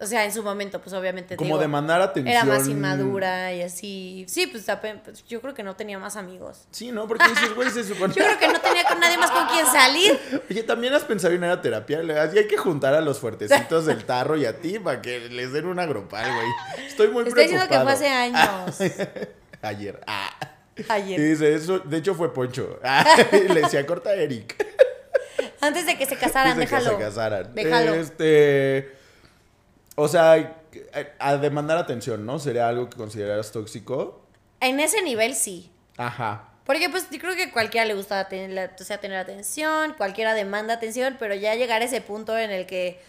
O sea, en su momento, pues obviamente. te Como digo, demandar atención. Era más inmadura y así. Sí, pues, pues, yo creo que no tenía más amigos. Sí, ¿no? Porque dices, güey, se supone. Yo creo que no tenía con nadie más con quien salir. Oye, también has pensado en ir a terapia. Así hay que juntar a los fuertecitos del tarro y a ti para que les den una grupal, güey. Estoy muy Te estoy diciendo que fue hace años. Ayer. Ah. Y Ayer. dice, eso, de hecho fue Poncho. Ah, y le decía, corta a Eric. Antes de que se casaran, Antes de que se casaran. Déjalo. Este. O sea, a demandar atención, ¿no? Sería algo que consideraras tóxico. En ese nivel sí. Ajá. Porque pues yo creo que cualquiera le gusta tener, o sea, tener atención, cualquiera demanda atención, pero ya llegar a ese punto en el que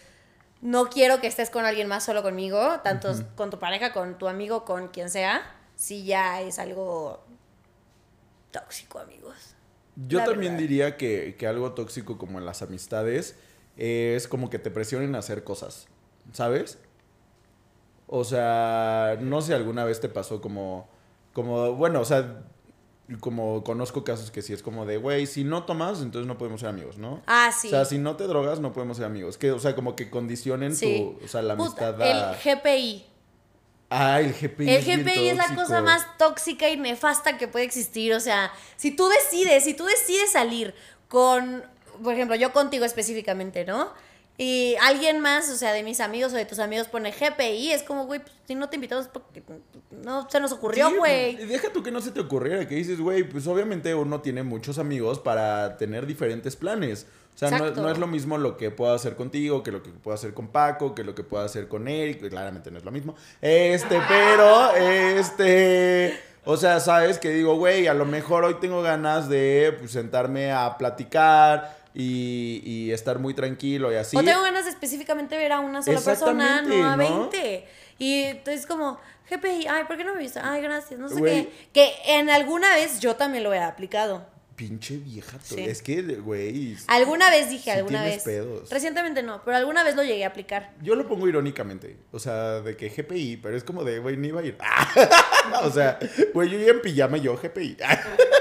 no quiero que estés con alguien más solo conmigo, tanto con tu pareja, con tu amigo, con quien sea, sí ya es algo tóxico, amigos. Yo La también verdad. diría que, que algo tóxico como en las amistades es como que te presionen a hacer cosas, ¿sabes? O sea, no sé, alguna vez te pasó como, como, bueno, o sea, como conozco casos que sí es como de, güey, si no tomas, entonces no podemos ser amigos, ¿no? Ah, sí. O sea, si no te drogas, no podemos ser amigos. Que, o sea, como que condicionen Sí. tu, o sea, la amistad a... el GPI. Ah, el GPI. El GPI es la cosa más tóxica y nefasta que puede existir. O sea, si tú decides, si tú decides salir con, por ejemplo, yo contigo específicamente, ¿no? Y alguien más, o sea, de mis amigos o de tus amigos pone GPI, es como, güey, pues, si no te invitamos porque no se nos ocurrió, güey. pues, Deja tú que no se te ocurriera, que dices, güey, pues obviamente uno tiene muchos amigos para tener diferentes planes. O sea, no, es lo mismo lo que puedo hacer contigo, que lo que puedo hacer con Paco, que lo que puedo hacer con Eric. Claramente no es lo mismo. Este, pero, este... O sea, sabes que digo, güey, a lo mejor hoy tengo ganas de pues, sentarme a platicar y, y estar muy tranquilo y así. O tengo ganas de específicamente ver a una sola persona, no a ¿no? 20. Y entonces como, GPI, ay, ¿por qué no me viste? Ay, gracias, no sé Güey. qué. Que en alguna vez yo también lo he aplicado. Pinche vieja. Sí. Es que, güey... Alguna vez dije, Sí alguna vez. pedos. Recientemente no, pero alguna vez lo llegué a aplicar. Yo lo pongo irónicamente. O sea, de que GPI, pero es como de, güey, ni iba a ir. o sea, güey, yo ya en pijama yo GPI.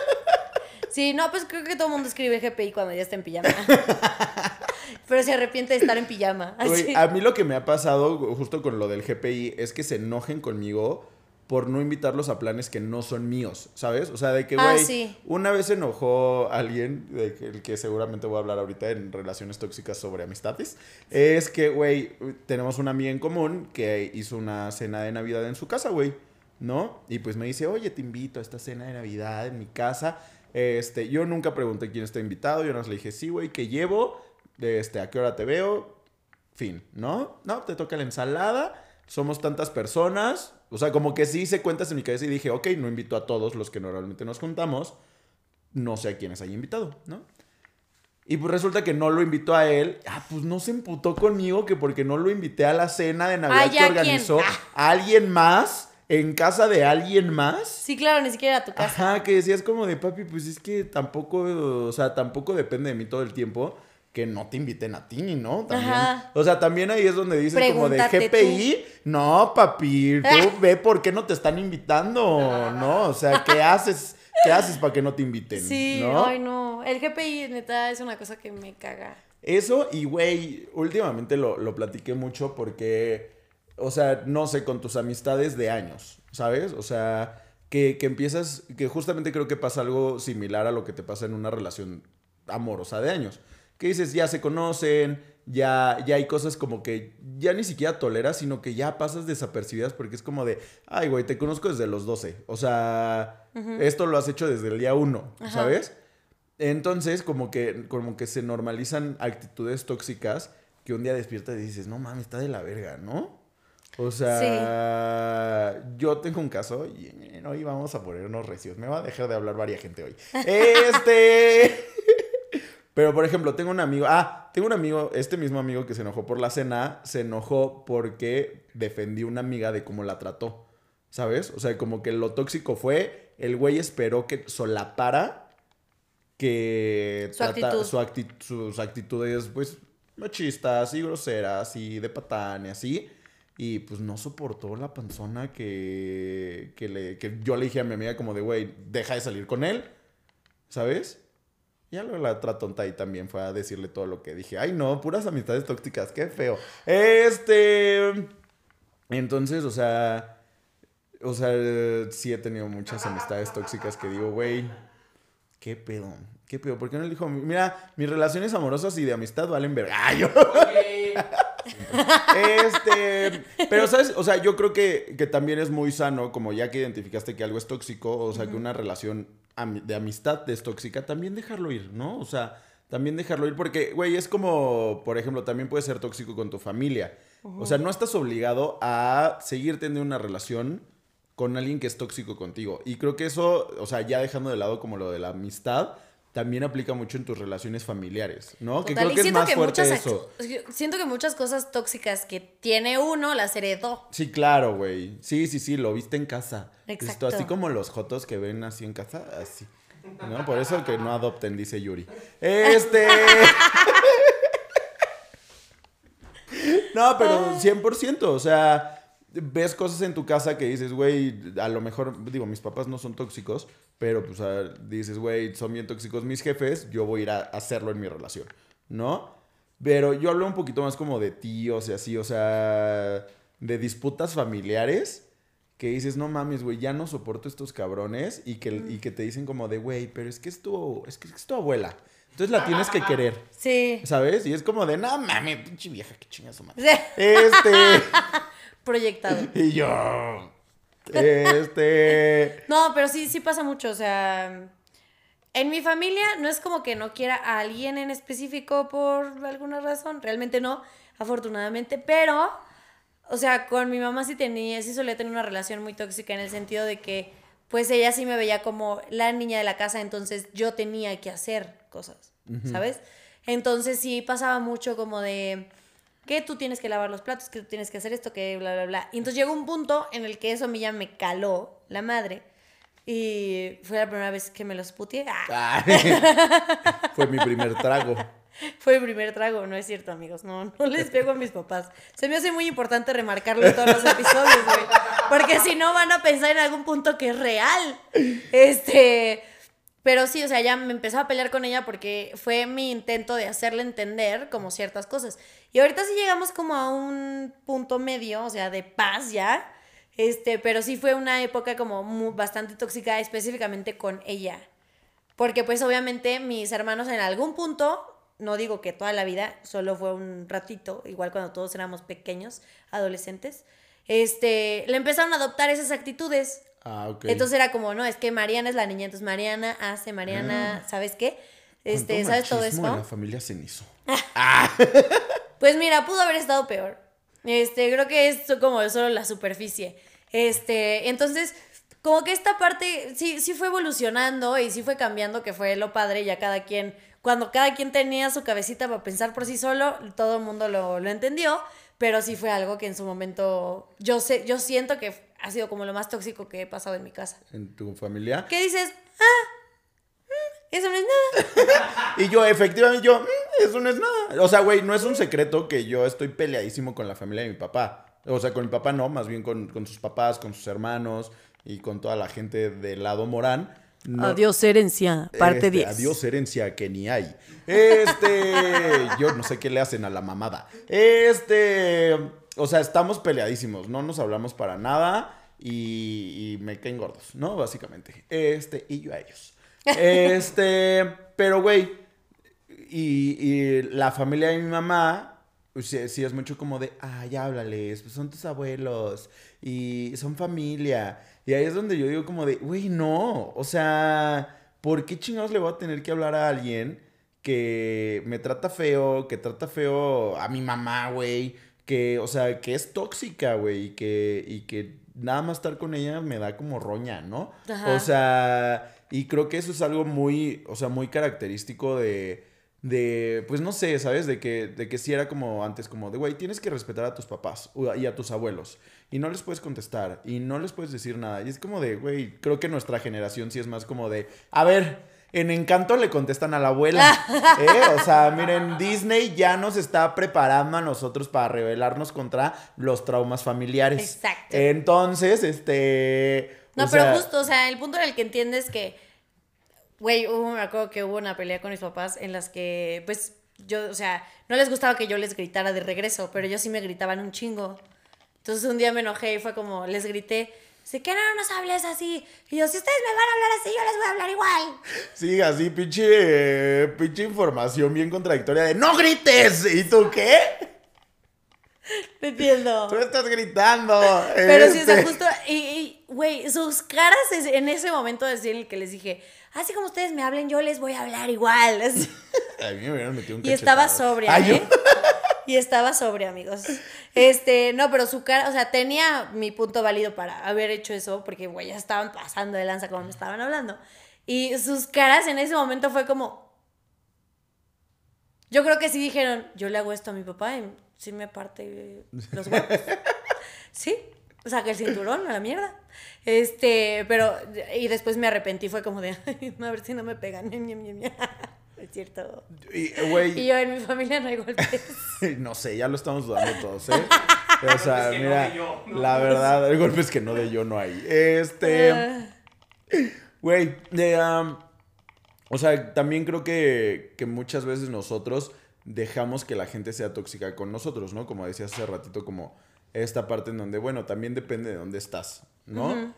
Sí, no, pues creo que todo el mundo escribe GPI cuando ya está en pijama. pero se arrepiente de estar en pijama. A mí lo que me ha pasado justo con lo del GPI es que se enojen conmigo por no invitarlos a planes que no son míos, ¿sabes? O sea, de que, Ah, güey, sí. una vez se enojó alguien, de que, el que seguramente voy a hablar ahorita en relaciones tóxicas sobre amistades, es que, güey, tenemos una amiga en común que hizo una cena de Navidad en su casa, güey, ¿no? Y pues me dice, oye, te invito a esta cena de Navidad en mi casa. Este, yo nunca pregunté quién está invitado, yo nada más le dije, sí, güey, ¿qué llevo? Este, ¿a qué hora te veo? Fin, ¿no? No, te toca la ensalada, somos tantas personas, o sea, como que sí hice cuentas en mi cabeza y dije, ok, no invito a todos los que normalmente nos juntamos, no sé a quiénes haya invitado, ¿no? Y pues resulta que no lo invitó a él. Ah, pues no se emputó conmigo que porque no lo invité a la cena de Navidad Ah, que organizó ¿quién? a alguien más, en casa de alguien más. Sí, claro, ni siquiera a tu casa. Ajá, que decías como de papi, pues es que tampoco, o sea, tampoco depende de mí todo el tiempo que no te inviten a ti, ¿no? También. Ajá. O sea, también ahí es donde dices como de GPI, no, papi, tú ve por qué no te están invitando, ¿no? O sea, ¿qué haces? ¿Qué haces para que no te inviten? Sí, ¿no? ay no. El GPI, neta, es una cosa que me caga. Eso, y güey, últimamente lo, lo platiqué mucho porque, o sea, no sé, con tus amistades de años, ¿sabes? O sea, que, que empiezas, que justamente creo que pasa algo similar a lo que te pasa en una relación amorosa de años. Que dices, ya se conocen, ya, ya hay cosas como que ya ni siquiera toleras, sino que ya pasas desapercibidas porque es como de, ay, güey, te conozco desde los 12. O sea, esto lo has hecho desde el día 1, Ajá. ¿sabes? Entonces, como que, como que se normalizan actitudes tóxicas que un día despiertas y dices, no mames, está de la verga, ¿no? O sea, yo tengo un caso y hoy vamos a ponernos recios. Me va a dejar de hablar varias gente hoy. Este. Pero, por ejemplo, tengo un amigo. Ah, tengo un amigo, este mismo amigo que se enojó por la cena, se enojó porque defendió una amiga de cómo la trató. ¿Sabes? O sea, como que lo tóxico fue, el güey esperó que solapara que Su actitud. su acti- sus actitudes, pues, machistas y groseras y de patán y así. Y pues no soportó la panzona que, que, le, que yo le dije a mi amiga como de, güey, deja de salir con él, ¿sabes? Ya luego la otra tonta ahí también fue a decirle todo lo que dije. Ay, no, puras amistades tóxicas, qué feo. Este... Entonces, o sea... O sea, sí he tenido muchas amistades tóxicas que digo, güey, ¿qué pedo? ¿Qué pedo? ¿Por qué no le dijo? Mira, mis relaciones amorosas y de amistad valen verga. Ay, yo... Este, pero sabes, o sea, yo creo que, que también es muy sano, como ya que identificaste que algo es tóxico, o sea, que una relación de amistad es tóxica, también dejarlo ir, ¿no? O sea, también dejarlo ir porque, güey, es como, por ejemplo, también puede ser tóxico con tu familia. O sea, no estás obligado a seguir teniendo una relación con alguien que es tóxico contigo. Y creo que eso, o sea, ya dejando de lado como lo de la amistad, también aplica mucho en tus relaciones familiares, ¿no? que Total, creo y que es más que fuerte muchas eso. siento que muchas cosas tóxicas que tiene uno las heredó. Sí, claro, güey. Sí, sí, sí, lo viste en casa. Exacto. Esto, así como los jotos que ven así en casa, así. ¿No? Por eso que no adopten, dice Yuri. Este. no, pero 100%. O sea, ves cosas en tu casa que dices, güey, a lo mejor, digo, mis papás no son tóxicos, pero pues a- dices, güey, son bien tóxicos mis jefes, yo voy a ir a hacerlo en mi relación, ¿no? Pero yo hablo un poquito más como de tíos y así, o sea, de disputas familiares que dices, no mames, güey, ya no soporto estos cabrones y que, y que te dicen como de, güey, pero es que es tu, es que es tu abuela. Entonces la tienes que querer, Sí. ¿sabes? Y es como de, no mames, pinche vieja, que chinga su madre. Sí. Este, Proyectado. y yo, este, No, pero sí, sí pasa mucho. O sea, en mi familia no es como que no quiera a alguien en específico por alguna razón. Realmente no, afortunadamente. Pero, o sea, con mi mamá sí tenía, sí solía tener una relación muy tóxica en el sentido de que, pues ella sí me veía como la niña de la casa, entonces yo tenía que hacer cosas, ¿sabes? Entonces sí pasaba mucho como de que tú tienes que lavar los platos, que tú tienes que hacer esto, que bla, bla, bla. Y entonces llegó un punto en el que eso a mí ya me caló la madre. Y fue la primera vez que me los puteé. Ah, fue mi primer trago. fue el primer trago, no es cierto, amigos. No, no les pego a mis papás. Se me hace muy importante remarcarlo en todos los episodios, güey. Porque si no van a pensar en algún punto que es real. Este. Pero sí, o sea, ya me empezó a pelear con ella porque fue mi intento de hacerle entender como ciertas cosas. Y ahorita sí llegamos como a un punto medio, o sea, de paz ya. Este, pero sí fue una época como bastante tóxica, específicamente con ella. Porque pues obviamente mis hermanos en algún punto, no digo que toda la vida, solo fue un ratito, igual cuando todos éramos pequeños, adolescentes, este, le empezaron a adoptar esas actitudes. Ah, ok. Entonces era como, no, es que Mariana es la niña, entonces Mariana hace, Mariana, ¿sabes qué? Este, ¿Cuánto ¿sabes todo esto? la familia cenizo. Pues mira, pudo haber estado peor. Este, creo que es como solo la superficie. Este, entonces, como que esta parte sí, sí fue evolucionando y sí fue cambiando, que fue lo padre, ya cada quien, cuando cada quien tenía su cabecita para pensar por sí solo, todo el mundo lo, lo entendió, pero sí fue algo que en su momento yo sé, yo siento que ha sido como lo más tóxico que he pasado en mi casa. ¿En tu familia? ¿Qué dices? Ah, eso no es nada. Y yo, efectivamente, yo, "Mm, eso no es nada. O sea, güey, no es un secreto que yo estoy peleadísimo con la familia de mi papá. O sea, con mi papá no, más bien con, con sus papás, con sus hermanos y con toda la gente del lado Morán. No- Adiós, herencia, parte Este, 10. Adiós, herencia, que ni hay. Este, yo no sé qué le hacen a la mamada. Este, o sea, estamos peleadísimos, no nos hablamos para nada y, y me caen gordos, ¿no? Básicamente. Este, y yo a ellos. Este, pero güey, y, y la familia de mi mamá, pues, sí, sí es mucho como de, ay, háblales, pues son tus abuelos y son familia. Y ahí es donde yo digo como de, güey, no, o sea, ¿por qué chingados le voy a tener que hablar a alguien que me trata feo, que trata feo a mi mamá, güey, que, o sea, que es tóxica, güey, y que, y que nada más estar con ella me da como roña, ¿no? Ajá. O sea, y creo que eso es algo muy, o sea, muy característico de, de, pues no sé, ¿sabes? De que, de que sí era como antes, como de, güey, tienes que respetar a tus papás y a tus abuelos. Y no les puedes contestar y no les puedes decir nada. Y es como de, güey, creo que nuestra generación sí es más como de, a ver, en Encanto le contestan a la abuela. ¿eh? O sea, miren, Disney ya nos está preparando a nosotros para rebelarnos contra los traumas familiares. Exacto. Entonces, este... No, o pero sea, justo, o sea, el punto en el que entiendes que, güey, hubo- me acuerdo que hubo una pelea con mis papás en las que, pues, yo, o sea, no les gustaba que yo les gritara de regreso, pero ellos sí me gritaban un chingo. Entonces un día me enojé y fue como, les grité, dice, que no nos hables así. Y yo, si ustedes me van a hablar así, yo les voy a hablar igual. Sí, así, pinche, eh, pinche información bien contradictoria de ¡No grites! ¿Y tú qué? Te entiendo. Tú estás gritando. Pero sí, o sea, este. justo, y, güey, sus caras en ese momento en el que les dije, así como ustedes me hablen, yo les voy a hablar igual. así. A mí me hubieran metido un Y estaba sobria, Ay, ¿eh? Y estaba sobria, amigos. Este, no, pero su cara, o sea, tenía mi punto válido para haber hecho eso, porque, güey, ya estaban pasando de lanza como me estaban hablando. Y sus caras en ese momento fue como. Yo creo que sí dijeron, yo le hago esto a mi papá y sí me parte los huevos. Sí, saca el cinturón a la mierda. Este, pero, y después me arrepentí, fue como de, "Ay, a ver si no me pegan. ñam, ñam, ñam, ñam". Es cierto. Y, yo en mi familia no hay golpes. no sé, ya lo estamos dudando todos, ¿eh? O sea, Golpes que no mira, de yo, ¿no? la verdad, el golpe es que no de yo no hay. Este, Ah, güey, de, am, o sea, también creo que, que muchas veces nosotros dejamos que la gente sea tóxica con nosotros, ¿no? Como decías hace ratito, como esta parte en donde, bueno, también depende de dónde estás, ¿no?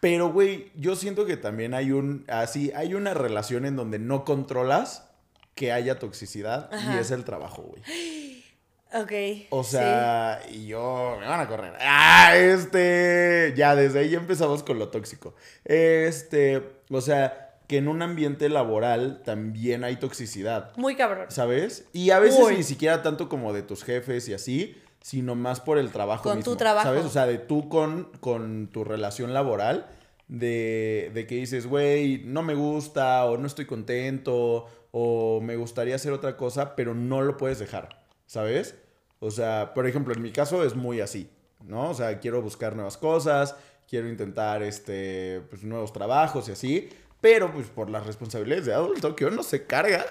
Pero, güey, yo siento que también hay un, así, hay una relación en donde no controlas que haya toxicidad y es el trabajo, güey. ok. O sí. sea, y yo, me van a correr. Ah, este, ya desde ahí ya empezamos con lo tóxico. Este, o sea, que en un ambiente laboral también hay toxicidad, Muy cabrón. ¿sabes? Y a veces Uy. ni siquiera tanto como de tus jefes y así, sino más por el trabajo Con mismo, tu trabajo. ¿sabes? O sea, de tú con, con tu relación laboral, de, de que dices, güey, no me gusta, o no estoy contento, o me gustaría hacer otra cosa, pero no lo puedes dejar, ¿sabes? O sea, por ejemplo, en mi caso es muy así, ¿no? O sea, quiero buscar nuevas cosas, quiero intentar, este, pues, nuevos trabajos y así, pero pues por las responsabilidades de adulto, que uno se carga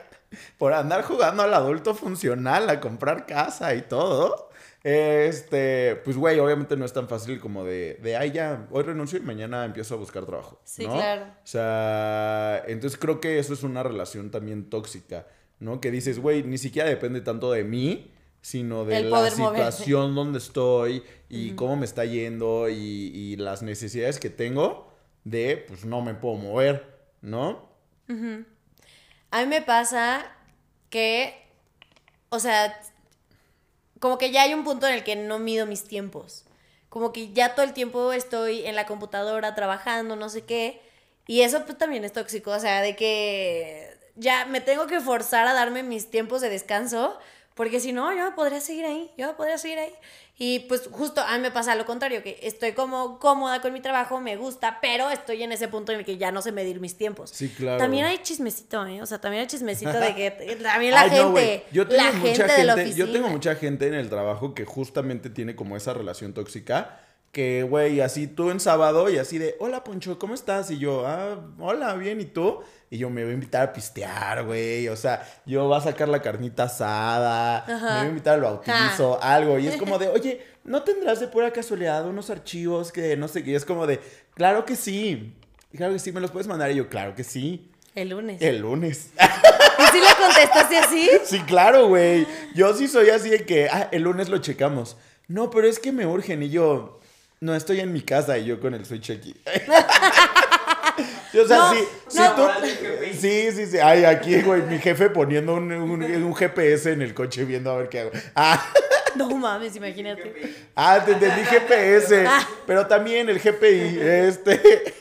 por andar jugando al adulto funcional, a comprar casa y todo. Este, pues güey, obviamente no es tan fácil como de, de ay, ya, hoy renuncio y mañana empiezo a buscar trabajo. Sí, ¿no? claro. O sea, entonces creo que eso es una relación también tóxica, ¿no? Que dices, güey, ni siquiera depende tanto de mí, sino de la moverse. situación donde estoy y cómo me está yendo y, y las necesidades que tengo de, pues no me puedo mover, ¿no? A mí me pasa que, o sea, como que ya hay un punto en el que no mido mis tiempos. Como que ya todo el tiempo estoy en la computadora trabajando, no sé qué. Y eso pues también es tóxico, o sea, de que ya me tengo que forzar a darme mis tiempos de descanso, porque si no, yo podría seguir ahí, yo podría seguir ahí. Y pues justo a mí me pasa lo contrario, que estoy como cómoda con mi trabajo, me gusta, pero estoy en ese punto en el que ya no sé medir mis tiempos. Sí, claro. También hay chismecito, ¿eh? O sea, también hay chismecito de que también la Ay, no, güey. gente, yo tengo la mucha gente de la gente- oficina. Yo tengo mucha gente en el trabajo que justamente tiene como esa relación tóxica. Que, güey, así tú en sábado y así de, hola Poncho, ¿cómo estás? Y yo, ah, hola, bien, ¿y tú? Y yo me voy a invitar a pistear, güey. O sea, yo voy a sacar la carnita asada, me voy a invitar al bautizo, algo. Y es como de, oye, ¿no tendrás de pura casualidad unos archivos que no sé qué? Y es como de, claro que sí. Claro que sí, ¿me los puedes mandar? Y yo, claro que sí. El lunes. El lunes. ¿Y si le contestaste así? Sí, claro, güey. Yo sí soy así de que, ah, el lunes lo checamos. No, pero es que me urgen y yo, no estoy en mi casa y yo con el switch aquí. O sea, No, sí, sí, no. tú- del jefe. sí, sí, sí. Ay, aquí, güey, mi jefe poniendo un, un- un GPS en el coche viendo a ver qué hago. Ah, No mames, imagínate. ah, te entendí GPS. Ah. Pero también el GPI, este.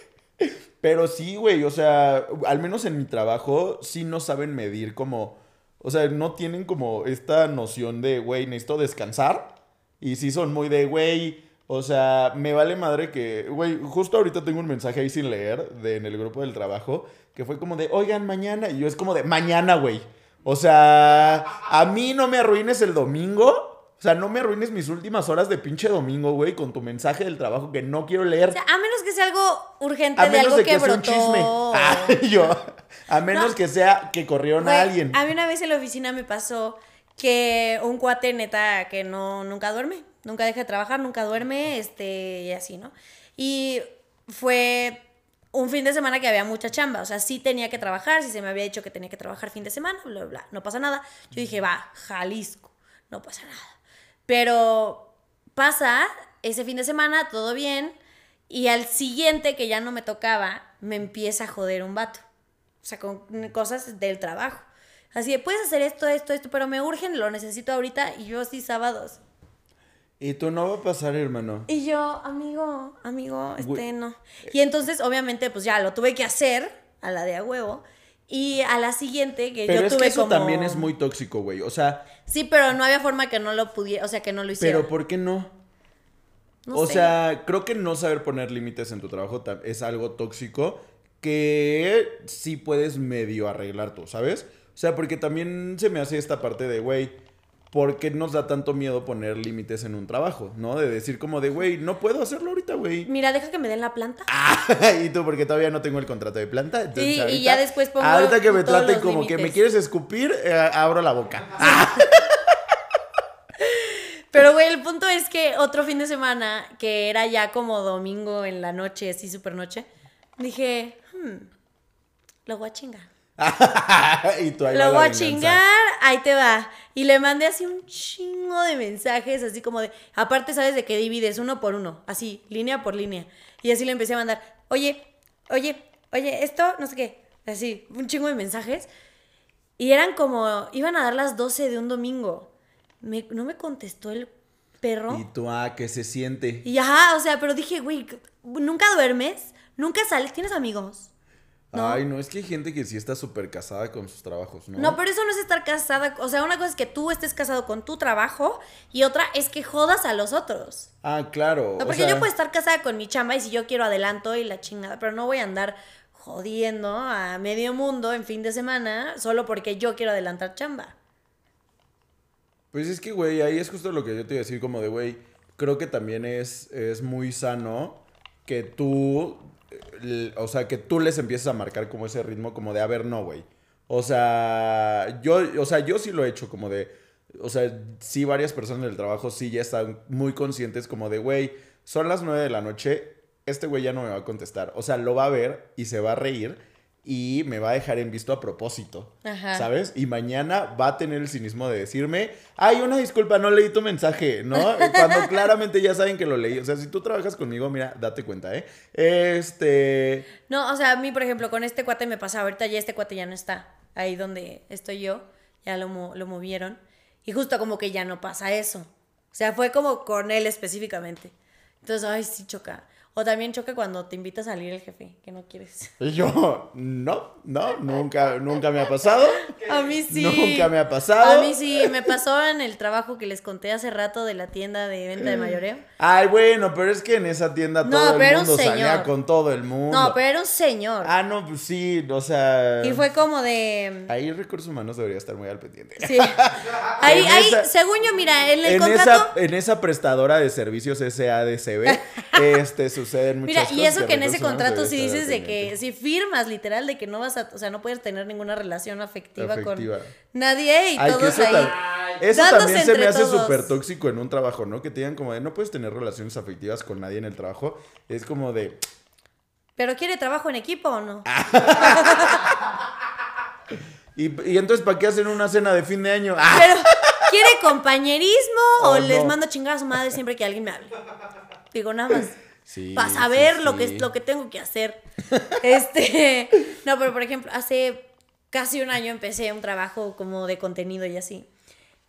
Pero sí, güey, o sea, al menos en mi trabajo, sí no saben medir como, O sea, no tienen como esta noción de, güey, necesito descansar. Y sí son muy de, güey, o sea, me vale madre que, güey, justo ahorita tengo un mensaje ahí sin leer de, en el grupo del trabajo que fue como de, oigan, mañana. Y yo es como de, mañana, güey. O sea, a mí no me arruines el domingo. O sea, no me arruines mis últimas horas de pinche domingo, güey, con tu mensaje del trabajo que no quiero leer. O sea, a menos que sea algo urgente a de menos algo de que, que, sea un brotó. chisme. Ah, yo. A menos No. que sea que corrieron Güey, a alguien. A mí una vez en la oficina me pasó que un cuate neta que no nunca duerme, nunca deja de trabajar, nunca duerme, este y así, ¿no? Y fue un fin de semana que había mucha chamba, o sea, sí tenía que trabajar, sí se me había dicho que tenía que trabajar fin de semana, bla, bla, bla, no pasa nada. Yo dije, va, Jalisco, no pasa nada. Pero pasa ese fin de semana, todo bien, y al siguiente que ya no me tocaba, me empieza a joder un vato. O sea, con cosas del trabajo. Así de, puedes hacer esto, esto, esto, pero me urgen, lo necesito ahorita, y yo así sábados. Y tú no va a pasar, hermano. Y yo, amigo, amigo, este no. Y entonces, obviamente, pues ya lo tuve que hacer a la de a huevo. Y a la siguiente que Pero yo es tuve que eso como... también es muy tóxico, güey. O sea, Sí, pero no había forma que no lo pudiera, o sea, que no lo hiciera. pero ¿por qué no? No o sé. sea, creo que no saber poner límites en tu trabajo es algo tóxico que sí puedes medio arreglar tú, ¿sabes? O sea, porque también se me hace esta parte de, güey, ¿por qué nos da tanto miedo poner límites en un trabajo? ¿No? De decir como de, güey, no puedo hacerlo ahorita, güey. Mira, deja que me den la planta. y tú, porque todavía no tengo el contrato de planta. entonces Sí, y ya después pongo Ahorita que me traten como que me quieres escupir, eh, abro la boca. Pero, güey, el punto es que otro fin de semana, que era ya como domingo en la noche, así super noche, dije, hmm, lo voy a chingar. y tú ahí Lo voy a chingar, ahí te va. Y le mandé así un chingo de mensajes, así como de. Aparte, sabes de que divides uno por uno, así, línea por línea. Y así le empecé a mandar, oye, oye, oye, esto, no sé qué. Así, un chingo de mensajes. Y eran como, iban a dar las 12 de un domingo. Me- no me contestó el perro. Y tú, ah, que se siente. Y ajá, o sea, pero dije, güey, nunca duermes, nunca sales, tienes amigos. ¿No? Ay, no, es que hay gente que sí está súper casada con sus trabajos, ¿no? No, pero eso no es estar casada. O sea, una cosa es que tú estés casado con tu trabajo y otra es que jodas a los otros. Ah, claro. No, o porque sea, yo puedo estar casada con mi chamba y si yo quiero adelanto y la chingada, pero no voy a andar jodiendo a medio mundo en fin de semana solo porque yo quiero adelantar chamba. Pues es que, güey, ahí es justo lo que yo te iba a decir, como de, güey, creo que también es, es muy sano que tú, o sea, que tú les empieces a marcar como ese ritmo, como de, a ver, no, güey. O sea, yo, o sea, yo sí lo he hecho, como de, o sea, sí varias personas del trabajo sí ya están muy conscientes, como de, güey, son las nueve de la noche, este güey ya no me va a contestar. O sea, lo va a ver y se va a reír y me va a dejar en visto a propósito. Ajá. ¿Sabes? Y mañana va a tener el cinismo de decirme, ay, una disculpa, no leí tu mensaje, ¿no? Cuando claramente ya saben que lo leí. O sea, si tú trabajas conmigo, mira, date cuenta, ¿eh? Este... No, o sea, a mí, por ejemplo, con este cuate me pasa, ahorita ya este cuate ya no está ahí donde estoy yo, ya lo, lo movieron. Y justo como que ya no pasa eso. O sea, fue como con él específicamente. Entonces, ay, sí choca. O también choca cuando te invita a salir el jefe, que no quieres. Y yo, no, no, nunca, nunca me ha pasado. A mí sí. Nunca me ha pasado. A mí sí, me pasó en el trabajo que les conté hace rato de la tienda de venta de mayoreo. Ay, bueno, pero es que en esa tienda No, todo pero el era un mundo salía señor. con todo el mundo. No, pero era un señor. Ah, no, pues sí, o sea... Y fue como de... Ahí recursos humanos debería estar muy al pendiente. Sí. Ahí, En ahí, esa- según yo, mira, en el en contrato... esa, en esa prestadora de servicios SADCB, este, suceden muchas Mira, cosas. y eso que en ese contrato sí dices de que si firmas literal de que no vas a, o sea, no puedes tener ninguna relación afectiva, Afectiva. con nadie y Ay, todos eso, ahí. eso también se me hace súper tóxico en un trabajo, ¿no? Que te digan como de no puedes tener relaciones afectivas con nadie en el trabajo. Es como de, Pero quiere trabajo en equipo o no? ¿y, y entonces para qué hacen una cena de fin de año? ¡Ah! Pero quiere compañerismo o Oh, les no. mando a chingar a su madre siempre que alguien me hable. Digo nada más. Sí, para sí, saber lo que sí. lo que tengo que hacer. Este, no, pero por ejemplo, hace casi un año empecé un trabajo como de contenido y así.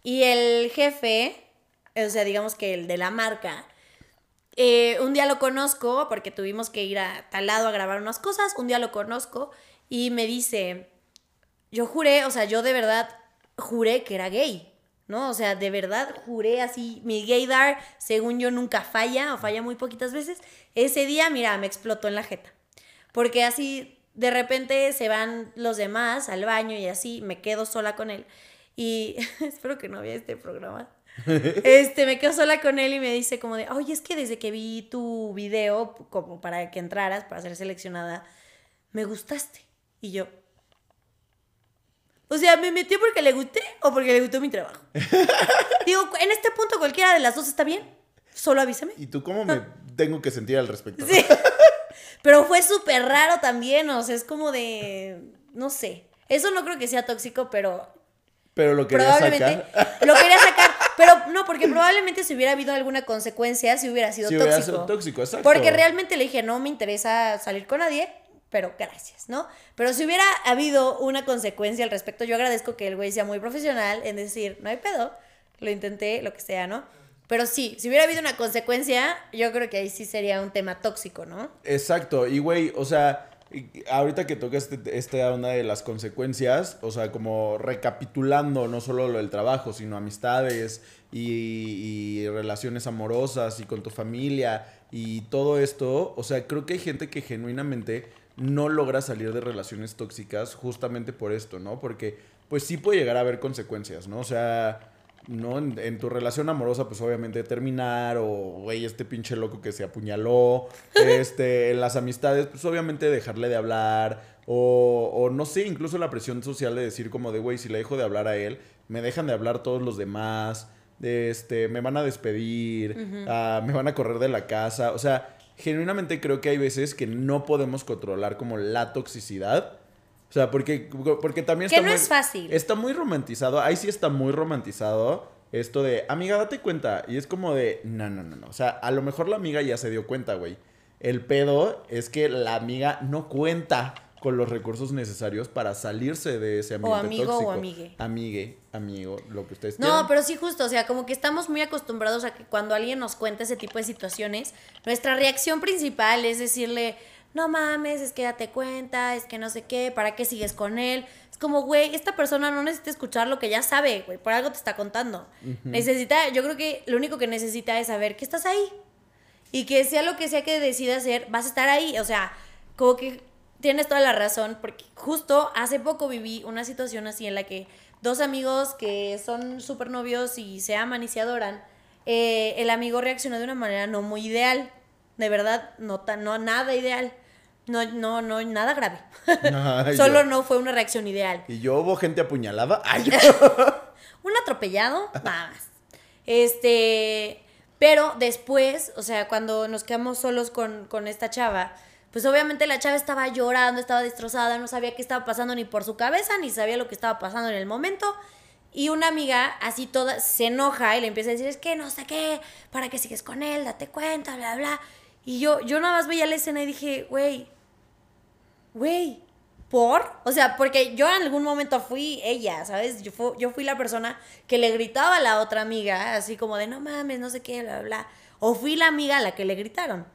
Y el jefe, o sea, digamos que el de la marca, eh, un día lo conozco porque tuvimos que ir a tal lado a grabar unas cosas, un día lo conozco y me dice, yo juré, o sea, yo de verdad juré que era gay. ¿No? O sea, de verdad juré así, mi gaydar, según yo, nunca falla o falla muy poquitas veces. Ese día, mira, me explotó en la jeta. Porque así, de repente se van los demás al baño y así, me quedo sola con él. Y espero que no vea este programa. Este, me quedo sola con él y me dice como de, oye, es que desde que vi tu video, como para que entraras, para ser seleccionada, me gustaste. Y yo, o sea, ¿me metió porque le gusté o porque le gustó mi trabajo? Digo, en este punto cualquiera de las dos está bien. Solo avísame. ¿Y tú cómo me tengo que sentir al respecto? Sí. Pero fue súper raro también, o sea, es como de, no sé. Eso no creo que sea tóxico, pero... Pero lo quería probablemente sacar. lo quería sacar, pero no, porque probablemente si hubiera habido alguna consecuencia, si hubiera sido Si tóxico. hubiera sido tóxico, exacto. Porque realmente le dije, no me interesa salir con nadie, pero gracias, ¿no? Pero si hubiera habido una consecuencia al respecto, yo agradezco que el güey sea muy profesional en decir, no hay pedo, lo intenté, lo que sea, ¿no? Pero sí, si hubiera habido una consecuencia, yo creo que ahí sí sería un tema tóxico, ¿no? Exacto, y güey, o sea, ahorita que tocas este, esta onda de las consecuencias, o sea, como recapitulando no solo lo del trabajo, sino amistades y relaciones amorosas y con tu familia y todo esto, o sea, creo que hay gente que genuinamente no logra salir de relaciones tóxicas justamente por esto, ¿no? Porque pues sí puede llegar a haber consecuencias, ¿no? O sea, ¿no? En, en tu relación amorosa, pues obviamente terminar, o güey, este pinche loco que se apuñaló, este, en las amistades, pues obviamente dejarle de hablar, o, o no sé, incluso la presión social de decir como de, güey, si le dejo de hablar a él, me dejan de hablar todos los demás, de este, me van a despedir, ah, me van a correr de la casa, o sea, genuinamente creo que hay veces que no podemos controlar como la toxicidad. O sea, porque, porque también Que está no muy- es fácil. Está muy romantizado. Ahí sí está muy romantizado esto de, amiga, date cuenta. Y es como de, no, no, no, no. O sea, a lo mejor la amiga ya se dio cuenta, güey. El pedo es que la amiga no cuenta con los recursos necesarios para salirse de ese ambiente amigo o amigue. Amigue, amigo, lo que ustedes No, quieran. pero sí justo, o sea, como que estamos muy acostumbrados a que cuando alguien nos cuenta ese tipo de situaciones, nuestra reacción principal es decirle, no mames, es que date cuenta, es que no sé qué, ¿para qué sigues con él? Es como, güey, esta persona no necesita escuchar lo que ya sabe, güey, por algo te está contando. Necesita, yo creo que lo único que necesita es saber que estás ahí. Y que sea lo que sea que decida hacer, vas a estar ahí. O sea, como que tienes toda la razón, porque justo hace poco viví una situación así en la que dos amigos que son súper novios y se aman y se adoran, eh, el amigo reaccionó de una manera no muy ideal. De verdad, no, tan, no nada ideal. No, no, no, nada grave. Ay, Solo yo- no fue una reacción ideal. Y yo hubo gente apuñalada. Ay, Un atropellado, nada más. Este, pero después, o sea, cuando nos quedamos solos con, con esta chava, pues obviamente la chava estaba llorando, estaba destrozada, no sabía qué estaba pasando ni por su cabeza, ni sabía lo que estaba pasando en el momento. Y una amiga así toda se enoja y le empieza a decir, es que no sé qué, ¿para qué sigues con él? Date cuenta, bla, bla. Y yo, yo nada más veía la escena y dije, güey, güey, ¿por? O sea, porque yo en algún momento fui ella, ¿sabes? Yo, fu- yo fui la persona que le gritaba a la otra amiga, así como de, no mames, no sé qué, bla, bla. O fui la amiga a la que le gritaron.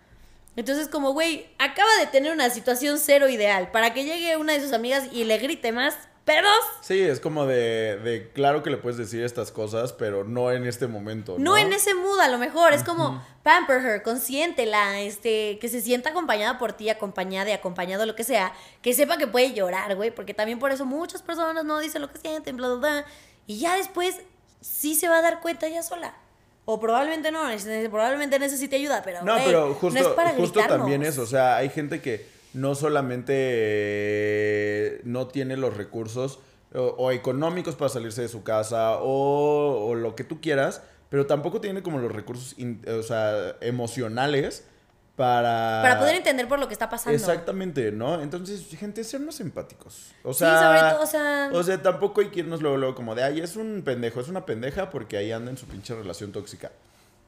Entonces, como, güey, acaba de tener una situación cero ideal para que llegue una de sus amigas y le grite más, pedos. Sí, es como de, de, claro que le puedes decir estas cosas, pero no en este momento. No, No en ese mood, a lo mejor. Es como pamper her, consiéntela, este, que se sienta acompañada por ti, acompañada y acompañado, lo que sea. Que sepa que puede llorar, güey. Porque también por eso muchas personas no dicen lo que sienten, bla, bla, bla. Y ya después sí se va a dar cuenta ella sola. O probablemente no, probablemente necesite ayuda, pero. No, pero justo, no es para justo también eso. O sea, hay gente que no solamente eh, no tiene los recursos o, o económicos para salirse de su casa o, o lo que tú quieras, pero tampoco tiene como los recursos in- o sea, emocionales para... Para poder entender por lo que está pasando. Exactamente, ¿no? Entonces, gente, sernos empáticos. O Sí, sea, sobre todo, o sea- O sea, tampoco hay que irnos luego, luego como de, ay, es un pendejo, es una pendeja porque ahí anda en su pinche relación tóxica.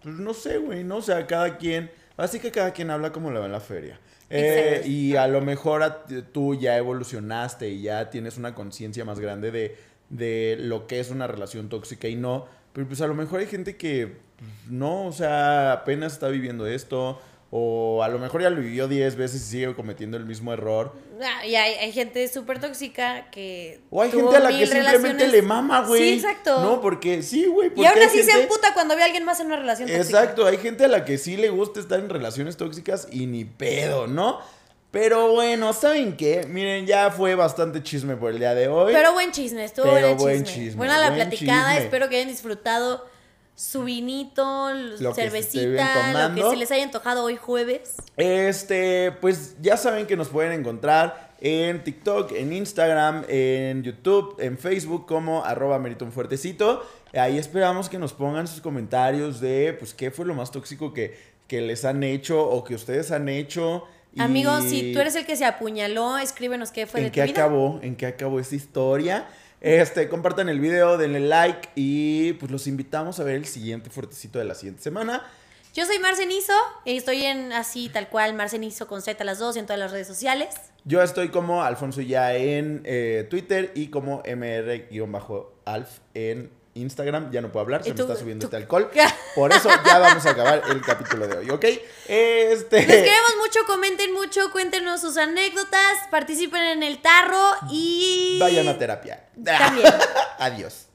Pues no sé, güey, ¿no? O sea, cada quien, así que cada quien habla como le va en la feria. Eh, y a lo mejor a tú ya evolucionaste y ya tienes una conciencia más grande de, de lo que es una relación tóxica y no. Pero pues a lo mejor hay gente que pues, no, o sea, apenas está viviendo esto o a lo mejor ya lo vivió 10 veces y sigue cometiendo el mismo error. Ah, y hay, hay gente súper tóxica que. O hay tuvo gente a la que mil simplemente relaciones. le mama, güey. Sí, exacto. No, porque sí, güey. y aún hay así se gente- emputa cuando ve a alguien más en una relación tóxica. Exacto, hay gente a la que sí le gusta estar en relaciones tóxicas y ni pedo, ¿no? Pero bueno, ¿saben qué? Miren, ya fue bastante chisme por el día de hoy. Pero buen chisme, estuvo Pero buen chisme. chisme, Buena la buen platicada, chisme. espero que hayan disfrutado su vinito, Lo que cervecita, lo que se les haya antojado hoy jueves. Este, pues ya saben que nos pueden encontrar en TikTok, en Instagram, en YouTube, en Facebook como arroba merito un fuertecito. Ahí esperamos que nos pongan sus comentarios de pues qué fue lo más tóxico que, que les han hecho o que ustedes han hecho. y Amigos, si tú eres el que se apuñaló, escríbenos qué fue de en tu qué vida. acabó, en qué acabó esta historia. Este, compartan el video, denle like y pues los invitamos a ver el siguiente fuertecito de la siguiente semana. Yo soy Marcenizo, y estoy en así tal cual, Marcenizo con Z a las dos en todas las redes sociales. Yo estoy como Alfonso ya en eh, Twitter y como mr-alf en Instagram, ya no puedo hablar, se me está subiendo este alcohol. Por eso ya vamos a acabar el capítulo de hoy, ¿ok? Este... Les queremos mucho, comenten mucho, cuéntenos sus anécdotas, participen en el tarro y... Vayan a terapia. También. Adiós.